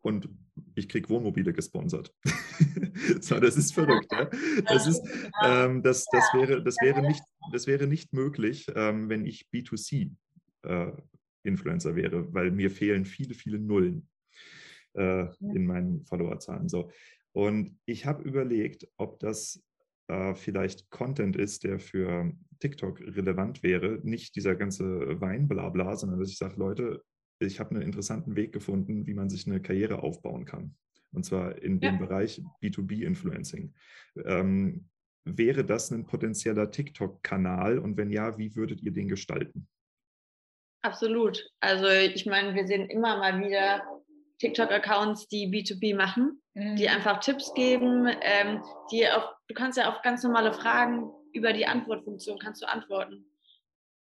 und ich kriege Wohnmobile gesponsert. [LAUGHS] so, das ist verrückt. Ja? Das, ist, ähm, das, das, wäre, das, wäre nicht, das wäre nicht möglich, ähm, wenn ich B2C-Influencer wäre, weil mir fehlen viele, viele Nullen äh, in meinen Followerzahlen. So. Und ich habe überlegt, ob das äh, vielleicht Content ist, der für TikTok relevant wäre. Nicht dieser ganze Wein-Blabla, sondern dass ich sage, Leute, ich habe einen interessanten Weg gefunden, wie man sich eine Karriere aufbauen kann. Und zwar in dem Ja. Bereich B2B-Influencing. Ähm, wäre das ein potenzieller TikTok-Kanal? Und wenn ja, wie würdet ihr den gestalten? Absolut. Also ich meine, wir sehen immer mal wieder TikTok-Accounts, die B2B machen, Mhm. die einfach Tipps geben, ähm, die auf, du kannst ja auf ganz normale Fragen über die Antwortfunktion kannst du antworten.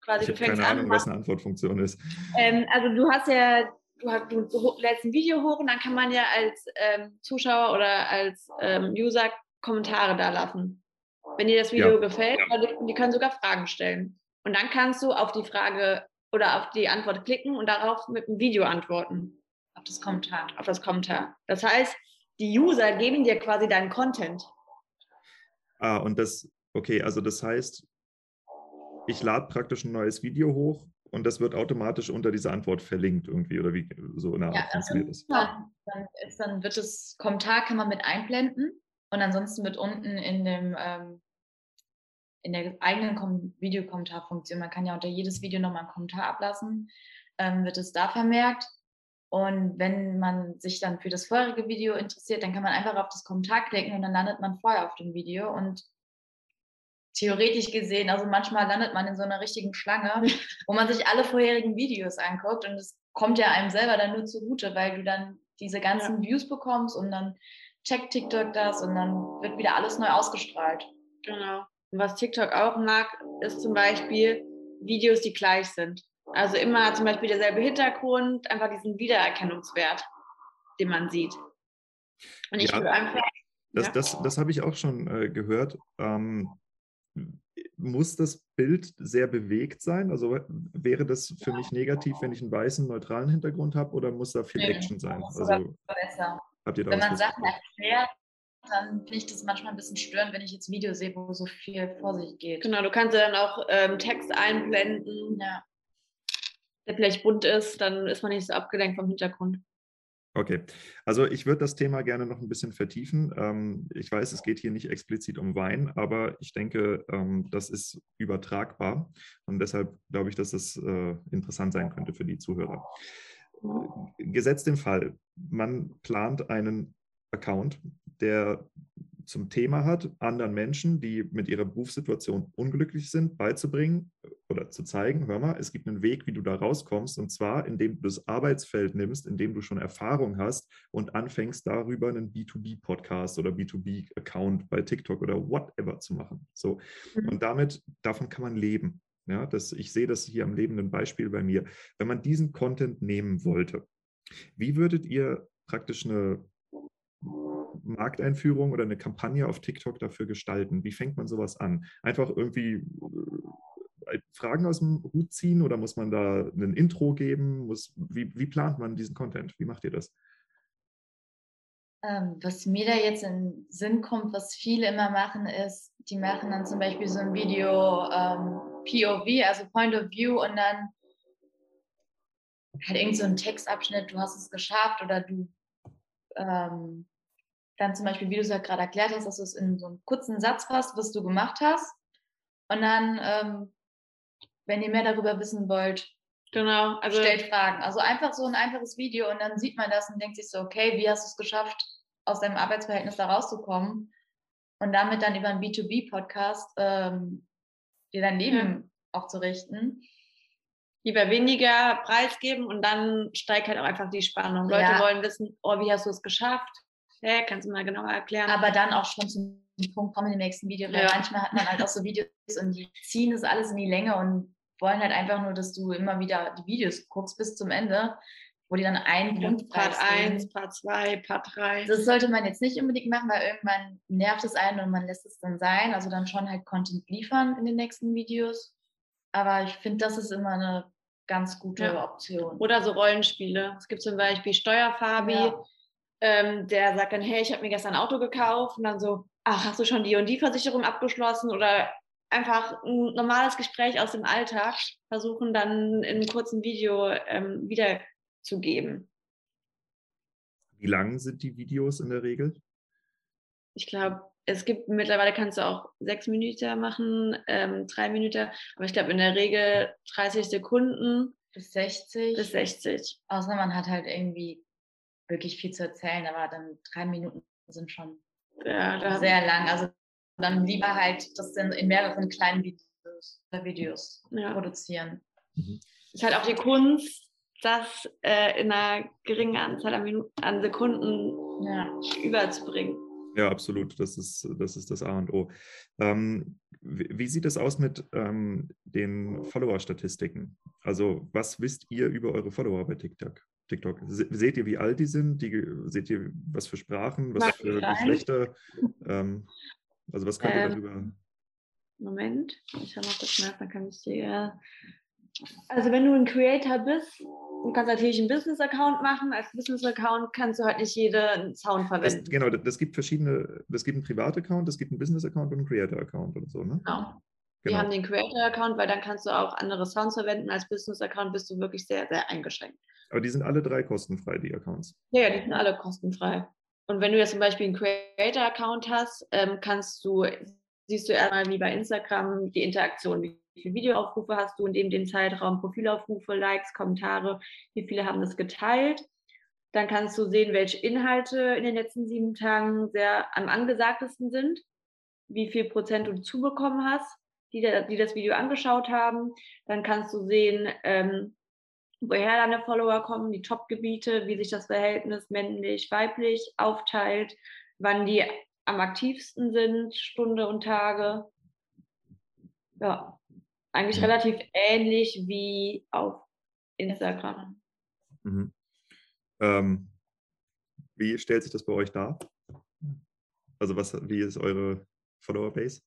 Quasi Ich du habe fängst keine an, Ahnung, was eine Antwortfunktion ist. Ähm, also du hast ja, du, hast, du lädst ein Video hoch und dann kann man ja als ähm, Zuschauer oder als ähm, User Kommentare da lassen. Wenn dir das Video Ja. gefällt, oder die, die können sogar Fragen stellen. Und dann kannst du auf die Frage oder auf die Antwort klicken und darauf mit einem Video antworten, Auf das Kommentar. auf das Kommentar. Das heißt, die User geben dir quasi deinen Content. Ah, und das, okay, also das heißt, ich lade praktisch ein neues Video hoch und das wird automatisch unter dieser Antwort verlinkt irgendwie oder wie so in der Ja, Art funktioniert das. dann, dann, ist, dann wird das Kommentar kann man mit einblenden und ansonsten wird unten in dem ähm, in der eigenen Kom Videokommentarfunktion, man kann ja unter jedes Video nochmal einen Kommentar ablassen, ähm, wird es da vermerkt. Und wenn man sich dann für das vorherige Video interessiert, dann kann man einfach auf das Kommentar klicken und dann landet man vorher auf dem Video. Und theoretisch gesehen, also manchmal landet man in so einer richtigen Schlange, wo man sich alle vorherigen Videos anguckt und es kommt ja einem selber dann nur zugute, weil du dann diese ganzen Views bekommst und dann checkt TikTok das und dann wird wieder alles neu ausgestrahlt. Genau. Und was TikTok auch mag, ist zum Beispiel Videos, die gleich sind. Also immer zum Beispiel derselbe Hintergrund, einfach diesen Wiedererkennungswert, den man sieht. Und ich Ja, würde einfach. Das, ja. das, das habe ich auch schon äh, gehört. Ähm, muss das Bild sehr bewegt sein? Also wäre das für mich negativ, wenn ich einen weißen, neutralen Hintergrund habe oder muss da viel Nee, Action sein? das ist sogar Also Besser. habt ihr da Wenn man Sachen erklärt, dann finde ich das manchmal ein bisschen störend, wenn ich jetzt ein Video sehe, wo so viel vor sich geht. Genau, du kannst ja dann auch ähm, Text einblenden, Ja. Der vielleicht bunt ist, dann ist man nicht so abgelenkt vom Hintergrund. Okay, also ich würde das Thema gerne noch ein bisschen vertiefen. Ähm, ich weiß, es geht hier nicht explizit um Wein, aber ich denke, ähm, das ist übertragbar und deshalb glaube ich, dass das äh, interessant sein könnte für die Zuhörer. gesetzt den Fall, man plant einen Account, der zum Thema hat, anderen Menschen, die mit ihrer Berufssituation unglücklich sind, beizubringen oder zu zeigen, hör mal, es gibt einen Weg, wie du da rauskommst, und zwar, indem du das Arbeitsfeld nimmst, indem du schon Erfahrung hast und anfängst, darüber einen B2B-Podcast oder B2B-Account bei TikTok oder whatever zu machen. So. Mhm. Und damit, davon kann man leben. Ja, das, ich sehe das hier am lebenden Beispiel bei mir. Wenn man diesen Content nehmen wollte, wie würdet ihr praktisch eine Markteinführung oder eine Kampagne auf TikTok dafür gestalten? Wie fängt man sowas an? Einfach irgendwie äh, Fragen aus dem Hut ziehen oder muss man da ein Intro geben? Muss, wie, wie plant man diesen Content? Wie macht ihr das? Ähm, was mir da jetzt in Sinn kommt, was viele immer machen, ist, die machen dann zum Beispiel so ein Video ähm, POV, also Point of View, und dann halt irgend so ein Textabschnitt, du hast es geschafft oder du ähm, dann zum Beispiel, wie du es ja gerade erklärt hast, dass du es in so einen kurzen Satz fasst, was du gemacht hast. Und dann, ähm, wenn ihr mehr darüber wissen wollt, genau, also stellt Fragen. Also einfach so ein einfaches Video und dann sieht man das und denkt sich so, okay, wie hast du es geschafft, aus deinem Arbeitsverhältnis da rauszukommen? Und damit dann über einen B2B-Podcast ähm, dir dein Leben ja. auch zu richten lieber weniger preisgeben und dann steigt halt auch einfach die Spannung. Leute ja. wollen wissen, oh, wie hast du es geschafft? Ja, kannst du mal genauer erklären. Aber dann auch schon zum Punkt kommen im nächsten Video, weil ja. manchmal hat man halt auch so Videos und die ziehen das alles in die Länge und wollen halt einfach nur, dass du immer wieder die Videos guckst bis zum Ende, wo die dann einen Punkt Part 1, Part 2, Part 3. Das sollte man jetzt nicht unbedingt machen, weil irgendwann nervt es einen und man lässt es dann sein. Also dann schon halt Content liefern in den nächsten Videos. Aber ich finde, das ist immer eine ganz gute ja. Option. Oder so Rollenspiele. Es gibt zum Beispiel Steuerfabi, ja ähm, der sagt dann, hey, ich habe mir gestern ein Auto gekauft und dann so, ach, hast du schon die und die Versicherung abgeschlossen oder einfach ein normales Gespräch aus dem Alltag versuchen dann in einem kurzen Video ähm, wiederzugeben. Wie lang sind die Videos in der Regel? Ich glaube, es gibt mittlerweile kannst du auch sechs Minuten machen, ähm, drei Minuten, aber ich glaube in der Regel 30 Sekunden. Bis 60. Bis 60. Außer man hat halt irgendwie wirklich viel zu erzählen, aber dann drei Minuten sind schon ja, sehr lang. Also dann lieber halt das dann in mehreren kleinen Videos, äh, Videos ja. produzieren. Mhm. Ist halt auch die Kunst, das äh, in einer geringen Anzahl an, Minuten, an Sekunden ja. überzubringen. Ja, absolut. Das ist das, ist das A und O. Ähm, wie, wie, sieht es aus mit ähm, den Follower-Statistiken? Also, was wisst ihr über eure Follower bei TikTok? TikTok. Seht ihr, wie alt die sind? Die, seht ihr, was für Sprachen, was Mach für Geschlechter? Ähm, also was könnt ihr ähm, darüber? Moment, ich habe noch das nach, dann kann ich dir. Also wenn du ein Creator bist, du kannst natürlich einen Business-Account machen. Als Business-Account kannst du halt nicht jeden Sound verwenden. Das, genau, das gibt verschiedene, das gibt einen Privat-Account, es gibt einen Business-Account und einen Creator-Account und so, ne? Genau. Wir genau. haben den Creator-Account, weil dann kannst du auch andere Sounds verwenden. Als Business-Account bist du wirklich sehr, sehr eingeschränkt. Aber die sind alle drei kostenfrei, die Accounts. Ja die sind alle kostenfrei. Und wenn du jetzt zum Beispiel einen Creator-Account hast, ähm, kannst du, siehst du erstmal wie bei Instagram die Interaktion. Wie viele Videoaufrufe hast du in dem, dem Zeitraum, Profilaufrufe, Likes, Kommentare, wie viele haben das geteilt. Dann kannst du sehen, welche Inhalte in den letzten sieben Tagen sehr am angesagtesten sind, wie viel Prozent du zubekommen hast, die, die das Video angeschaut haben. Dann kannst du sehen, ähm, woher deine Follower kommen, die Top-Gebiete, wie sich das Verhältnis männlich, weiblich aufteilt, wann die am aktivsten sind, Stunde und Tage. Ja, eigentlich mhm. relativ ähnlich wie auf Instagram. Mhm. Ähm, wie stellt sich das bei euch dar? Also was, wie ist eure Follower-Base?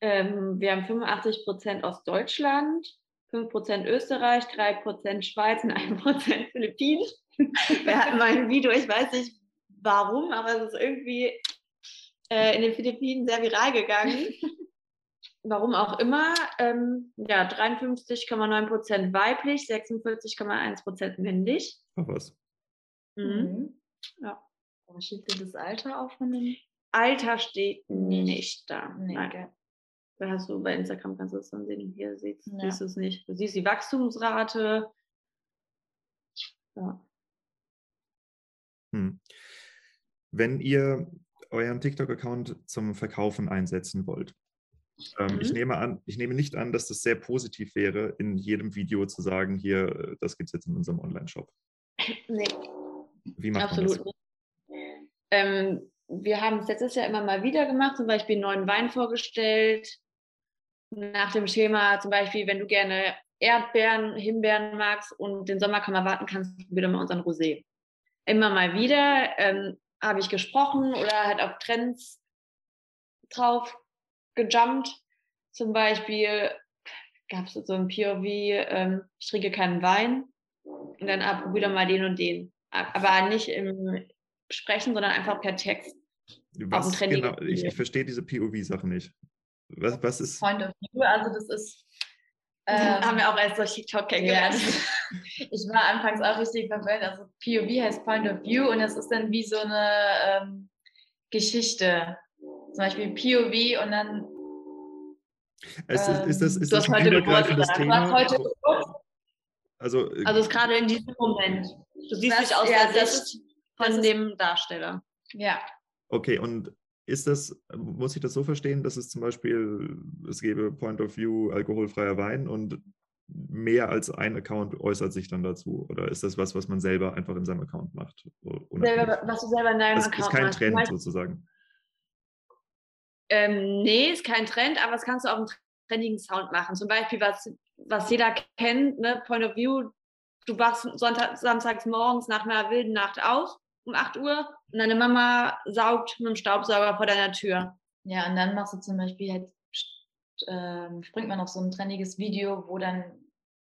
Ähm, wir haben 85 Prozent aus Deutschland, 5% Österreich, 3% Schweiz und 1% [LAUGHS] Philippinen. Wir hatten mal ein [LAUGHS] Video, ich weiß nicht warum, aber es ist irgendwie äh, in den Philippinen sehr viral gegangen. [LAUGHS] warum auch immer. Ähm, ja, 53,9% weiblich, 46,1% männlich. Ach was. Mhm. mhm. Ja. Aber steht das Alter auch von dem? Alter steht nicht da. Nee, Nein. Da hast du bei Instagram kannst du es dann sehen. Hier siehst, ja. siehst du es nicht. Du siehst die Wachstumsrate. Ja. Hm. Wenn ihr euren TikTok-Account zum Verkaufen einsetzen wollt, ähm, ich, Mhm. nehme an, ich nehme nicht an, dass das sehr positiv wäre, in jedem Video zu sagen, hier, das gibt es jetzt in unserem Online-Shop. [LAUGHS] Nee, Wie macht absolut man nicht. Ähm, wir haben es letztes Jahr immer mal wieder gemacht, zum Beispiel einen neuen Wein vorgestellt. Nach dem Schema, zum Beispiel, wenn du gerne Erdbeeren, Himbeeren magst und den Sommer kaum erwarten kannst, wieder mal unseren Rosé. Immer mal wieder ähm, habe ich gesprochen oder halt auf Trends drauf gejumpt. Zum Beispiel gab es so ein POV, ähm, ich trinke keinen Wein und dann ah, probier doch mal den und den. Aber nicht im Sprechen, sondern einfach per Text. Was genau, ich, ich verstehe diese POV-Sache nicht. Was, was ist, Point of View, also das ist. [LAUGHS] Ähm, ähm, haben wir auch erst durch TikTok Ja, kennengelernt. das, [LAUGHS] ich war anfangs auch richtig verwirrt. Also POV heißt Point of View und das ist dann wie so eine ähm, Geschichte. Zum Beispiel POV und dann es ist, ist das, ähm, ist das ein heute übergreifendes Thema? heute. Also, äh, Also es ist gerade in diesem Moment. Du siehst dich aus ja, der Sicht von dem Darsteller. Ja, okay, und ist das, muss ich das so verstehen, dass es zum Beispiel, es gäbe Point of View alkoholfreier Wein und mehr als ein Account äußert sich dann dazu? Oder ist das was, was man selber einfach in seinem Account macht? Selber, was du selber in deinem Das Account ist kein machst. Trend Beispiel- sozusagen. Ähm, nee, ist kein Trend, aber das kannst du auf einen trendigen Sound machen. Zum Beispiel, was, was jeder kennt, ne? Point of View, du wachst Sonntag, samstags morgens nach einer wilden Nacht auf um 8 Uhr und deine Mama saugt mit dem Staubsauger vor deiner Tür. ja, und dann machst du zum Beispiel halt, ähm, springt man auf so ein trendiges Video, wo dann,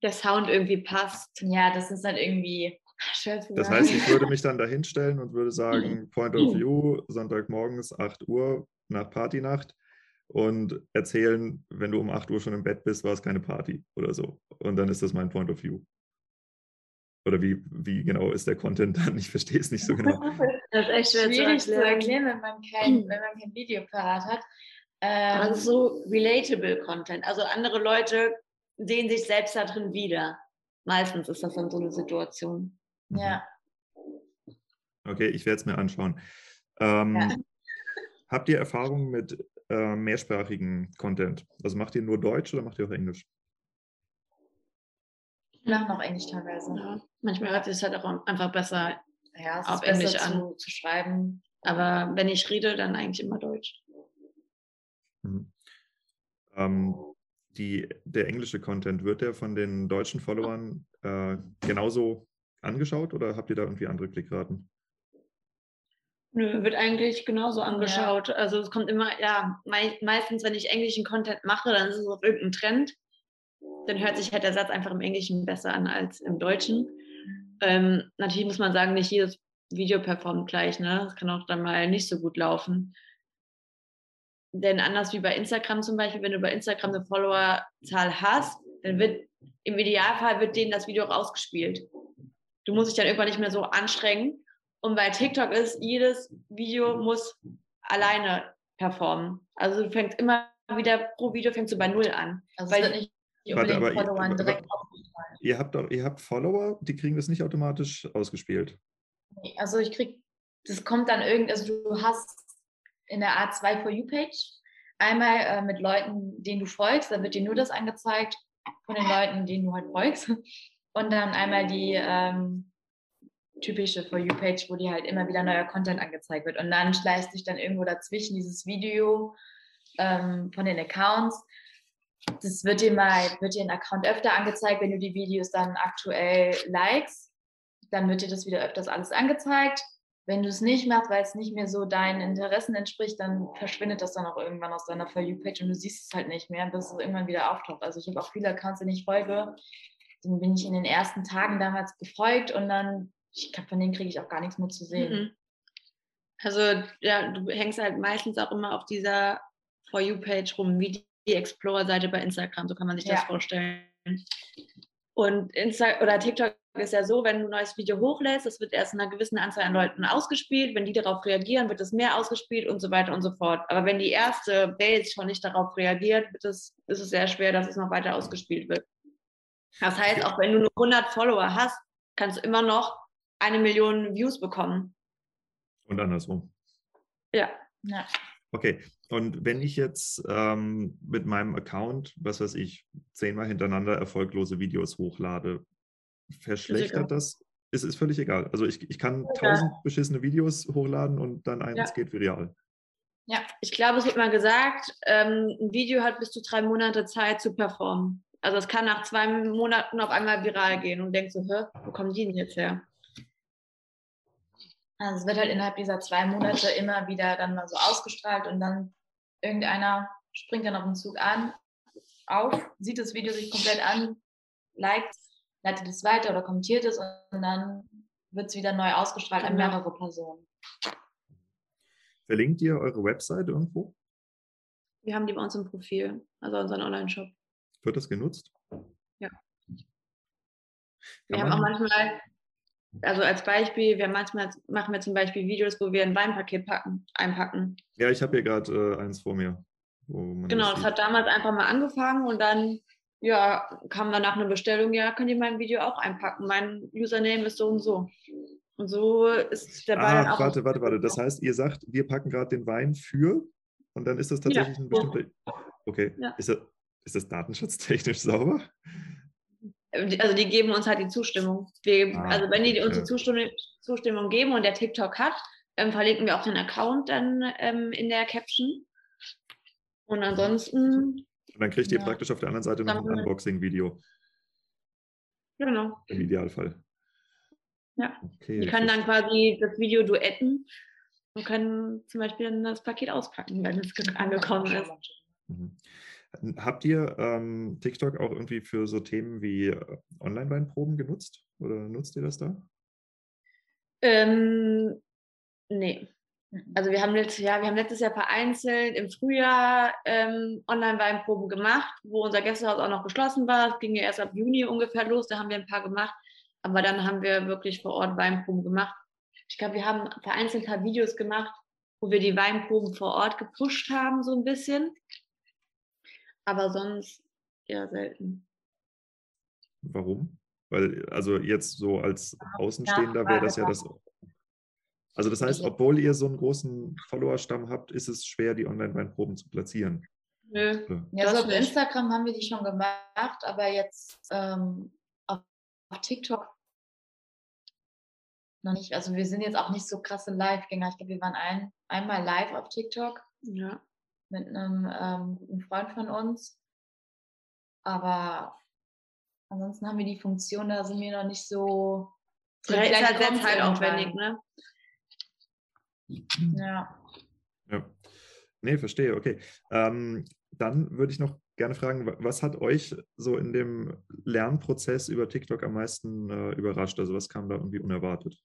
Der Sound irgendwie passt. ja, das ist dann irgendwie [LAUGHS] schwer zu Das heißt, ich würde [LAUGHS] mich dann da hinstellen und würde sagen, [CLEARS THROAT] Point of View, Sonntagmorgens 8 Uhr nach Partynacht und erzählen, wenn du um 8 Uhr schon im Bett bist, war es keine Party oder so. Und dann ist das mein Point of View. Oder wie, wie genau ist der Content dann? Ich verstehe es nicht so genau. [LAUGHS] Das ist echt schwer schwierig zu erklären. zu erklären, wenn man kein, wenn man kein Video parat hat. Ähm, Aber es ist so relatable Content. Also andere Leute sehen sich selbst da drin wieder. Meistens ist das dann so eine Situation. ja. Okay, ich werde es mir anschauen. Ähm, Ja. Habt ihr Erfahrung mit äh, mehrsprachigen Content? Also macht ihr nur Deutsch oder macht ihr auch Englisch? Ich mache noch Englisch teilweise. Ja. Manchmal hört sich es halt auch einfach besser. Ja, es Auf ist besser Englisch zu, zu schreiben. Aber wenn ich rede, dann eigentlich immer Deutsch. Mhm. Ähm, die, der englische Content, wird der von den deutschen Followern äh, genauso angeschaut oder habt ihr da irgendwie andere Klickraten? Nö, wird eigentlich genauso angeschaut. Also es kommt immer, ja, mei meistens, wenn ich englischen Content mache, dann ist es auf irgendein Trend. Dann hört sich halt der Satz einfach im Englischen besser an als im Deutschen. Ähm, natürlich muss man sagen, nicht jedes Video performt gleich, ne? Das kann auch dann mal nicht so gut laufen. Denn anders wie bei Instagram zum Beispiel, wenn du bei Instagram eine Followerzahl hast, dann wird im Idealfall wird denen das Video auch ausgespielt. Du musst dich dann irgendwann nicht mehr so anstrengen. Und bei TikTok ist, jedes Video muss alleine performen. Also du fängst immer wieder, pro Video fängst du bei Null an. Also Weil- es wird nicht Warte, unbedingt aber ihr- aber-. Ihr habt, ihr habt Follower, die kriegen das nicht automatisch ausgespielt. Also ich krieg, das kommt dann irgend, also du hast in der A2 For You-Page einmal äh, mit Leuten, denen du folgst, dann wird dir nur das angezeigt von den Leuten, denen du halt folgst. Und dann einmal die ähm, typische For You-Page, wo dir halt immer wieder neuer Content angezeigt wird. Und dann schleißt sich dann irgendwo dazwischen dieses Video ähm, von den Accounts. Das wird dir mal, wird dir ein Account öfter angezeigt, wenn du die Videos dann aktuell likest dann wird dir das wieder öfters alles angezeigt. Wenn du es nicht machst, weil es nicht mehr so deinen Interessen entspricht, dann verschwindet das dann auch irgendwann aus deiner For You-Page und du siehst es halt nicht mehr, bis es irgendwann wieder auftaucht. Also ich habe auch viele Accounts, denen ich folge, den bin ich in den ersten Tagen damals gefolgt und dann, ich glaube, von denen kriege ich auch gar nichts mehr zu sehen. Mhm. Also ja, du hängst halt meistens auch immer auf dieser For You-Page rum, wie die Explorer-Seite bei Instagram, so kann man sich das Ja. vorstellen. Und Insta oder TikTok ist ja so, wenn du ein neues Video hochlässt, das wird erst einer gewissen Anzahl an Leuten ausgespielt. Wenn die darauf reagieren, wird es mehr ausgespielt und so weiter und so fort. Aber wenn die erste Base schon nicht darauf reagiert, wird es, ist es sehr schwer, dass es noch weiter ausgespielt wird. Das heißt, auch wenn du nur 100 Follower hast, kannst du immer noch eine Million Views bekommen. Und andersrum. Ja. Ja. Okay, und wenn ich jetzt ähm, mit meinem Account, was weiß ich, zehnmal hintereinander erfolglose Videos hochlade, verschlechtert das? Es ist völlig egal. Also ich, ich kann tausend beschissene Videos hochladen und dann eins Ja. geht viral. Ja. Ich glaube, es wird mal gesagt, ähm, ein Video hat bis zu drei Monate Zeit zu performen. Also es kann nach zwei Monaten auf einmal viral gehen und denkst so, hä, wo kommen die denn jetzt her? Also es wird halt innerhalb dieser zwei Monate immer wieder dann mal so ausgestrahlt und dann irgendeiner springt dann auf den Zug an, auf, sieht das Video sich komplett an, liked, leitet es weiter oder kommentiert es und dann wird es wieder neu ausgestrahlt an Genau. mehrere Personen. Verlinkt ihr eure Website irgendwo? Wir haben die bei uns im Profil, also unseren Online-Shop. Wird das genutzt? Ja. Kann Wir haben auch manchmal, also als Beispiel, wir manchmal machen wir zum Beispiel Videos, wo wir ein Weinpaket packen, einpacken. Ja, ich habe hier gerade äh, eins vor mir. Genau, das sieht. hat damals einfach mal angefangen und dann ja, kam danach eine Bestellung, ja, könnt ihr mein Video auch einpacken. Mein Username ist so und so. Und so ist der Ball Ah, auch. warte, warte, warte. Das heißt, ihr sagt, wir packen gerade den Wein für und dann ist das tatsächlich ein Ja. bestimmter. Okay. Ja. Ist, das, ist das datenschutztechnisch sauber? Also die geben uns halt die Zustimmung. Wir, Ah, also wenn die uns die Zustimmung, Zustimmung geben und der TikTok hat, ähm, verlinken wir auch den Account dann ähm, in der Caption. Und ansonsten, Und dann kriegt ihr Ja. praktisch auf der anderen Seite noch ein Dann- Unboxing-Video genau. im Idealfall. Ja. Okay. Die können dann quasi das Video duetten und können zum Beispiel dann das Paket auspacken, wenn es ge- angekommen ist. Mhm. Habt ihr ähm, TikTok auch irgendwie für so Themen wie äh, Online-Weinproben genutzt? Oder nutzt ihr das da? Ähm, nee. Also wir haben letztes Jahr, wir haben letztes Jahr vereinzelt im Frühjahr ähm, Online-Weinproben gemacht, wo unser Gästehaus auch noch geschlossen war. Es ging ja erst ab Juni ungefähr los, da haben wir ein paar gemacht. Aber dann haben wir wirklich vor Ort Weinproben gemacht. Ich glaube, wir haben vereinzelt ein paar Videos gemacht, wo wir die Weinproben vor Ort gepusht haben, so ein bisschen. Aber sonst eher selten. Warum? Weil, also jetzt so als Außenstehender wäre das ja das. Also das heißt, obwohl ihr so einen großen Followerstamm habt, ist es schwer, die Online-Weinproben zu platzieren. Nö. Ja, Das so auf. Instagram haben wir die schon gemacht, aber jetzt ähm, auf, auf TikTok noch nicht. Also wir sind jetzt auch nicht so krasse Live-Gänger. Ich glaube, wir waren ein, einmal live auf TikTok Ja. Mit einem ähm, guten Freund von uns. Aber ansonsten haben wir die Funktion, da sind wir noch nicht so. Ja, ist Vielleicht halt sehr zeitaufwendig, ne? Ja. Ja. Nee, verstehe, okay. Ähm, dann würde ich noch gerne fragen, wa- was hat euch so in dem Lernprozess über TikTok am meisten äh, überrascht? Also was kam da irgendwie unerwartet?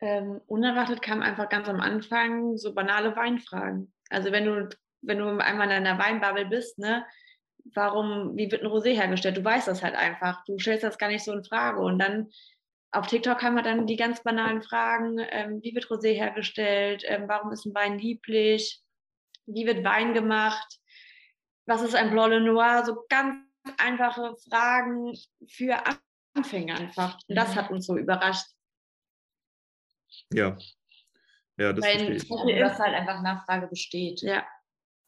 Ähm, unerwartet kam einfach ganz am Anfang so banale Weinfragen. Also wenn du, wenn du einmal in deiner Weinbubble bist, ne, warum, wie wird ein Rosé hergestellt? Du weißt das halt einfach. Du stellst das gar nicht so in Frage. Und dann auf TikTok haben wir dann die ganz banalen Fragen, ähm, wie wird Rosé hergestellt? Ähm, warum ist ein Wein lieblich? Wie wird Wein gemacht? Was ist ein Blanc Le Noir? So ganz einfache Fragen für Anfänger einfach. Und das Mhm. hat uns so überrascht. Ja. Ja, das Weil- ich. Dass halt einfach Nachfrage besteht. Ja,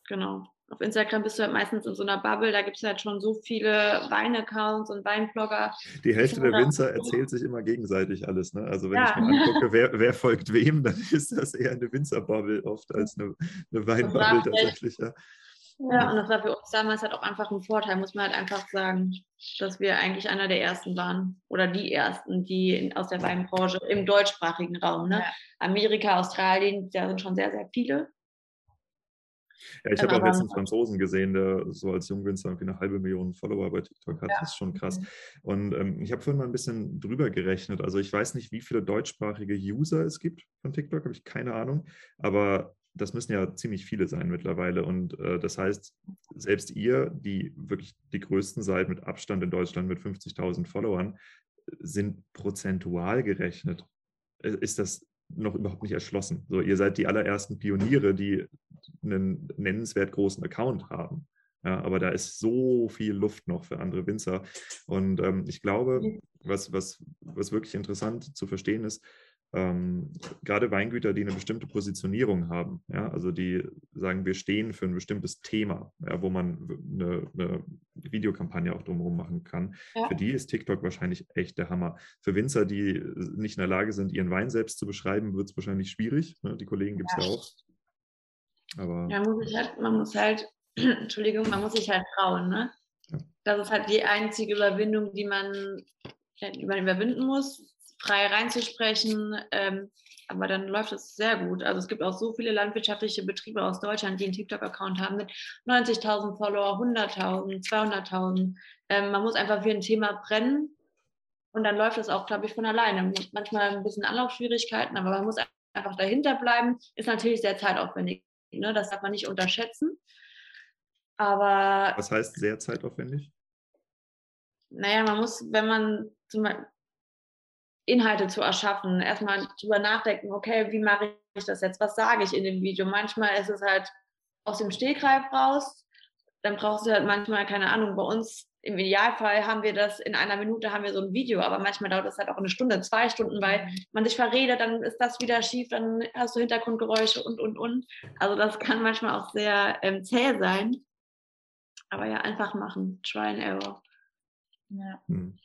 genau. Auf Instagram bist du halt meistens in so einer Bubble, da gibt es halt schon so viele Wein-Accounts und Weinblogger. Die Hälfte der Winzer erzählt sich immer gegenseitig alles. Ne? Also wenn Ja. ich mir angucke, wer, wer folgt wem, dann [LAUGHS] ist das eher eine Winzerbubble oft als eine, eine Weinbubble tatsächlich. Ja. Ja, und das war für uns damals halt auch einfach ein Vorteil, muss man halt einfach sagen, dass wir eigentlich einer der ersten waren oder die ersten, die in, aus der Weinbranche im deutschsprachigen Raum. Ne? Ja. Amerika, Australien, da sind schon sehr, sehr viele. Ja, ich habe auch letztens einen Franzosen gesehen, der so als Jungwinzer irgendwie eine halbe Million Follower bei TikTok hat. Ja. Das ist schon krass. Mhm. Und ähm, ich habe vorhin mal ein bisschen drüber gerechnet. Also ich weiß nicht, wie viele deutschsprachige User es gibt von TikTok, habe ich keine Ahnung. Aber das müssen ja ziemlich viele sein mittlerweile. Und äh, das heißt, selbst ihr, die wirklich die größten seid mit Abstand in Deutschland mit 50.000 Followern, sind prozentual gerechnet. äh, Ist das noch überhaupt nicht erschlossen. So, ihr seid die allerersten Pioniere, die einen nennenswert großen Account haben. Ja, aber da ist so viel Luft noch für andere Winzer. Und ähm, ich glaube, was, was, was wirklich interessant zu verstehen ist, ähm, gerade Weingüter, die eine bestimmte Positionierung haben, ja, also die sagen, wir stehen für ein bestimmtes Thema, ja, wo man eine, eine, Videokampagne auch drumherum machen kann. Ja. Für die ist TikTok wahrscheinlich echt der Hammer. Für Winzer, die nicht in der Lage sind, ihren Wein selbst zu beschreiben, wird es wahrscheinlich schwierig. Ne? Die Kollegen gibt es ja. auch. Aber ja, muss halt, man muss halt, [CLEARS THROAT] Entschuldigung, man muss sich halt trauen. Ne? Das ist halt die einzige Überwindung, die man, die man überwinden muss frei reinzusprechen. Ähm, aber dann läuft es sehr gut. Also es gibt auch so viele landwirtschaftliche Betriebe aus Deutschland, die einen TikTok-Account haben mit 90.000 Follower, 100.000, 200.000. Ähm, man muss einfach für ein Thema brennen und dann läuft es auch, glaube ich, von alleine. Manchmal ein bisschen Anlaufschwierigkeiten, aber man muss einfach dahinter bleiben. Ist natürlich sehr zeitaufwendig. Ne? Das darf man nicht unterschätzen. Aber. Was heißt sehr zeitaufwendig? Naja, man muss, wenn man zum Beispiel Inhalte zu erschaffen, erstmal drüber nachdenken, okay, wie mache ich das jetzt? Was sage ich in dem Video? Manchmal ist es halt aus dem Stegreif raus, dann brauchst du halt manchmal, keine Ahnung, bei uns im Idealfall haben wir das in einer Minute haben wir so ein Video, aber manchmal dauert es halt auch eine Stunde, zwei Stunden, weil mhm. man sich verredet, dann ist das wieder schief, dann hast du Hintergrundgeräusche und, und, und. Also das kann manchmal auch sehr ähm, zäh sein. Aber ja, einfach machen. Try and error. Ja. Hm.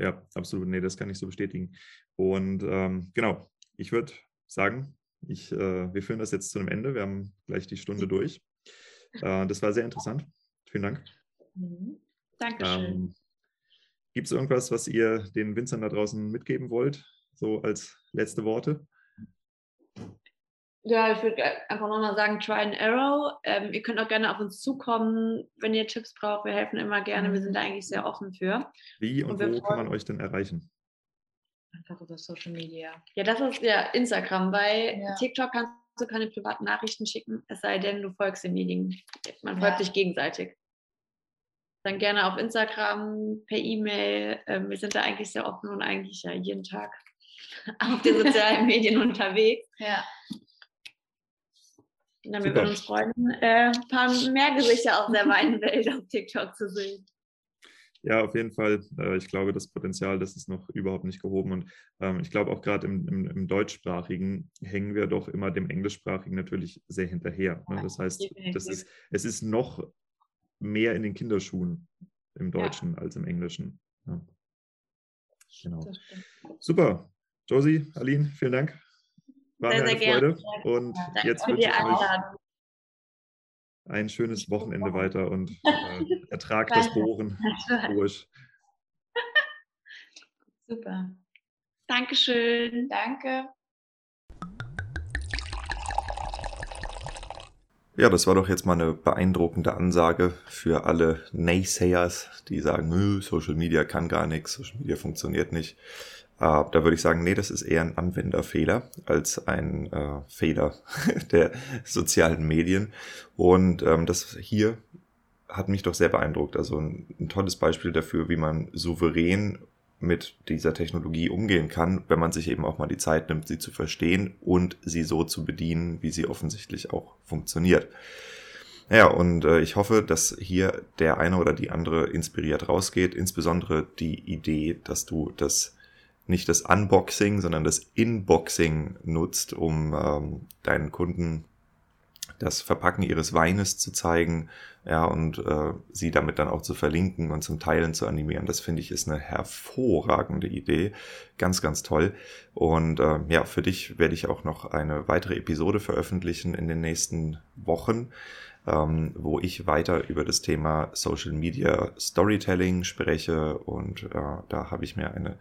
Ja, absolut. Nee, das kann ich so bestätigen. Und ähm, genau, ich würde sagen, ich, äh, wir führen das jetzt zu einem Ende. Wir haben gleich die Stunde durch. Äh, das war sehr interessant. Vielen Dank. Mhm. Dankeschön. Ähm, Gibt es irgendwas, was ihr den Winzern da draußen mitgeben wollt, so als letzte Worte? Ja, ich würde einfach nochmal sagen, try and arrow. Ähm, ihr könnt auch gerne auf uns zukommen, wenn ihr Tipps braucht. Wir helfen immer gerne. Wir sind da eigentlich sehr offen für. Wie und, und wo kann man euch denn erreichen? Einfach über Social Media. Ja, das ist ja Instagram. Bei ja. TikTok kannst du keine privaten Nachrichten schicken, es sei denn, du folgst den Medien. Man folgt ja. sich gegenseitig. Dann gerne auf Instagram, per E-Mail. Ähm, wir sind da eigentlich sehr offen und eigentlich ja jeden Tag [LAUGHS] auf den [LAUGHS] sozialen Medien unterwegs. Ja. Na, wir würden uns freuen, äh, ein paar mehr Gesichter aus der Weinwelt auf TikTok zu sehen. Ja, auf jeden Fall. Äh, ich glaube, das Potenzial, das ist noch überhaupt nicht gehoben. Und ähm, ich glaube auch gerade im, im, im, deutschsprachigen hängen wir doch immer dem englischsprachigen natürlich sehr hinterher. Ne? Das heißt, das ist, es ist noch mehr in den Kinderschuhen im Deutschen ja. als im Englischen. Ja. Genau. Super. Josie, Aline, vielen Dank. War sehr, mir eine Freude. Und ja, jetzt wünsche ich euch ein schönes Wochenende weiter und [LAUGHS] äh, Ertrag das Bohren durch. [LAUGHS] Super. Dankeschön. Danke. Ja, das war doch jetzt mal eine beeindruckende Ansage für alle Naysayers, die sagen, Social Media kann gar nichts, Social Media funktioniert nicht. Uh, da würde ich sagen, nee, das ist eher ein Anwenderfehler als ein äh, Fehler [LAUGHS] der sozialen Medien. Und ähm, das hier hat mich doch sehr beeindruckt. Also ein, ein, tolles Beispiel dafür, wie man souverän mit dieser Technologie umgehen kann, wenn man sich eben auch mal die Zeit nimmt, sie zu verstehen und sie so zu bedienen, wie sie offensichtlich auch funktioniert. Ja, und äh, ich hoffe, dass hier der eine oder die andere inspiriert rausgeht, insbesondere die Idee, dass du das nicht das Unboxing, sondern das Inboxing nutzt, um ähm, deinen Kunden das Verpacken ihres Weines zu zeigen, ja, und äh, sie damit dann auch zu verlinken und zum Teilen zu animieren. Das finde ich ist eine hervorragende Idee. Ganz, ganz toll. Und äh, ja, für dich werde ich auch noch eine weitere Episode veröffentlichen in den nächsten Wochen, ähm, wo ich weiter über das Thema Social Media Storytelling spreche. Und äh, da habe ich mir eine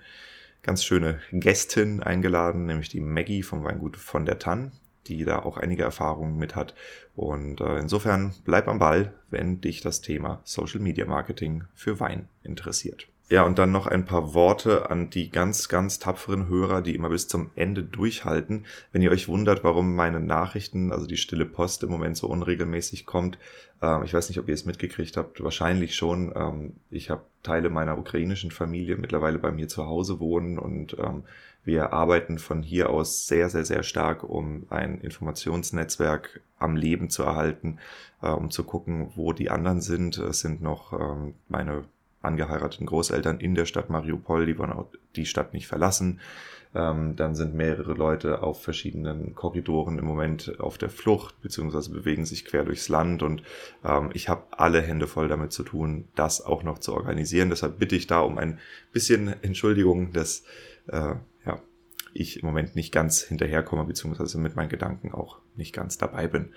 ganz schöne Gästin eingeladen, nämlich die Maggie vom Weingut von der Tann, die da auch einige Erfahrungen mit hat. Und äh, insofern bleib am Ball, wenn dich das Thema Social Media Marketing für Wein interessiert. Ja, und dann noch ein paar Worte an die ganz, ganz tapferen Hörer, die immer bis zum Ende durchhalten. Wenn ihr euch wundert, warum meine Nachrichten, also die stille Post im Moment so unregelmäßig kommt, ähm, ich weiß nicht, ob ihr es mitgekriegt habt, wahrscheinlich schon. Ähm, ich habe Teile meiner ukrainischen Familie mittlerweile bei mir zu Hause wohnen und ähm, wir arbeiten von hier aus sehr, sehr, sehr stark, um ein Informationsnetzwerk am Leben zu erhalten, äh, um zu gucken, wo die anderen sind. Es sind noch ähm, meine angeheirateten Großeltern in der Stadt Mariupol, die wollen auch die Stadt nicht verlassen. Ähm, dann sind mehrere Leute auf verschiedenen Korridoren im Moment auf der Flucht, beziehungsweise bewegen sich quer durchs Land und ähm, ich habe alle Hände voll damit zu tun, das auch noch zu organisieren. Deshalb bitte ich da um ein bisschen Entschuldigung, dass äh, ja, ich im Moment nicht ganz hinterherkomme, beziehungsweise mit meinen Gedanken auch nicht ganz dabei bin.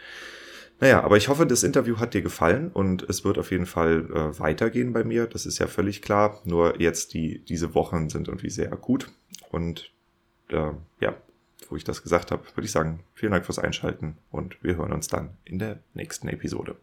Naja, aber ich hoffe, das Interview hat dir gefallen und es wird auf jeden Fall äh, weitergehen bei mir. Das ist ja völlig klar. Nur jetzt die, diese Wochen sind irgendwie sehr akut. Und äh, ja, wo ich das gesagt habe, würde ich sagen, vielen Dank fürs Einschalten und wir hören uns dann in der nächsten Episode.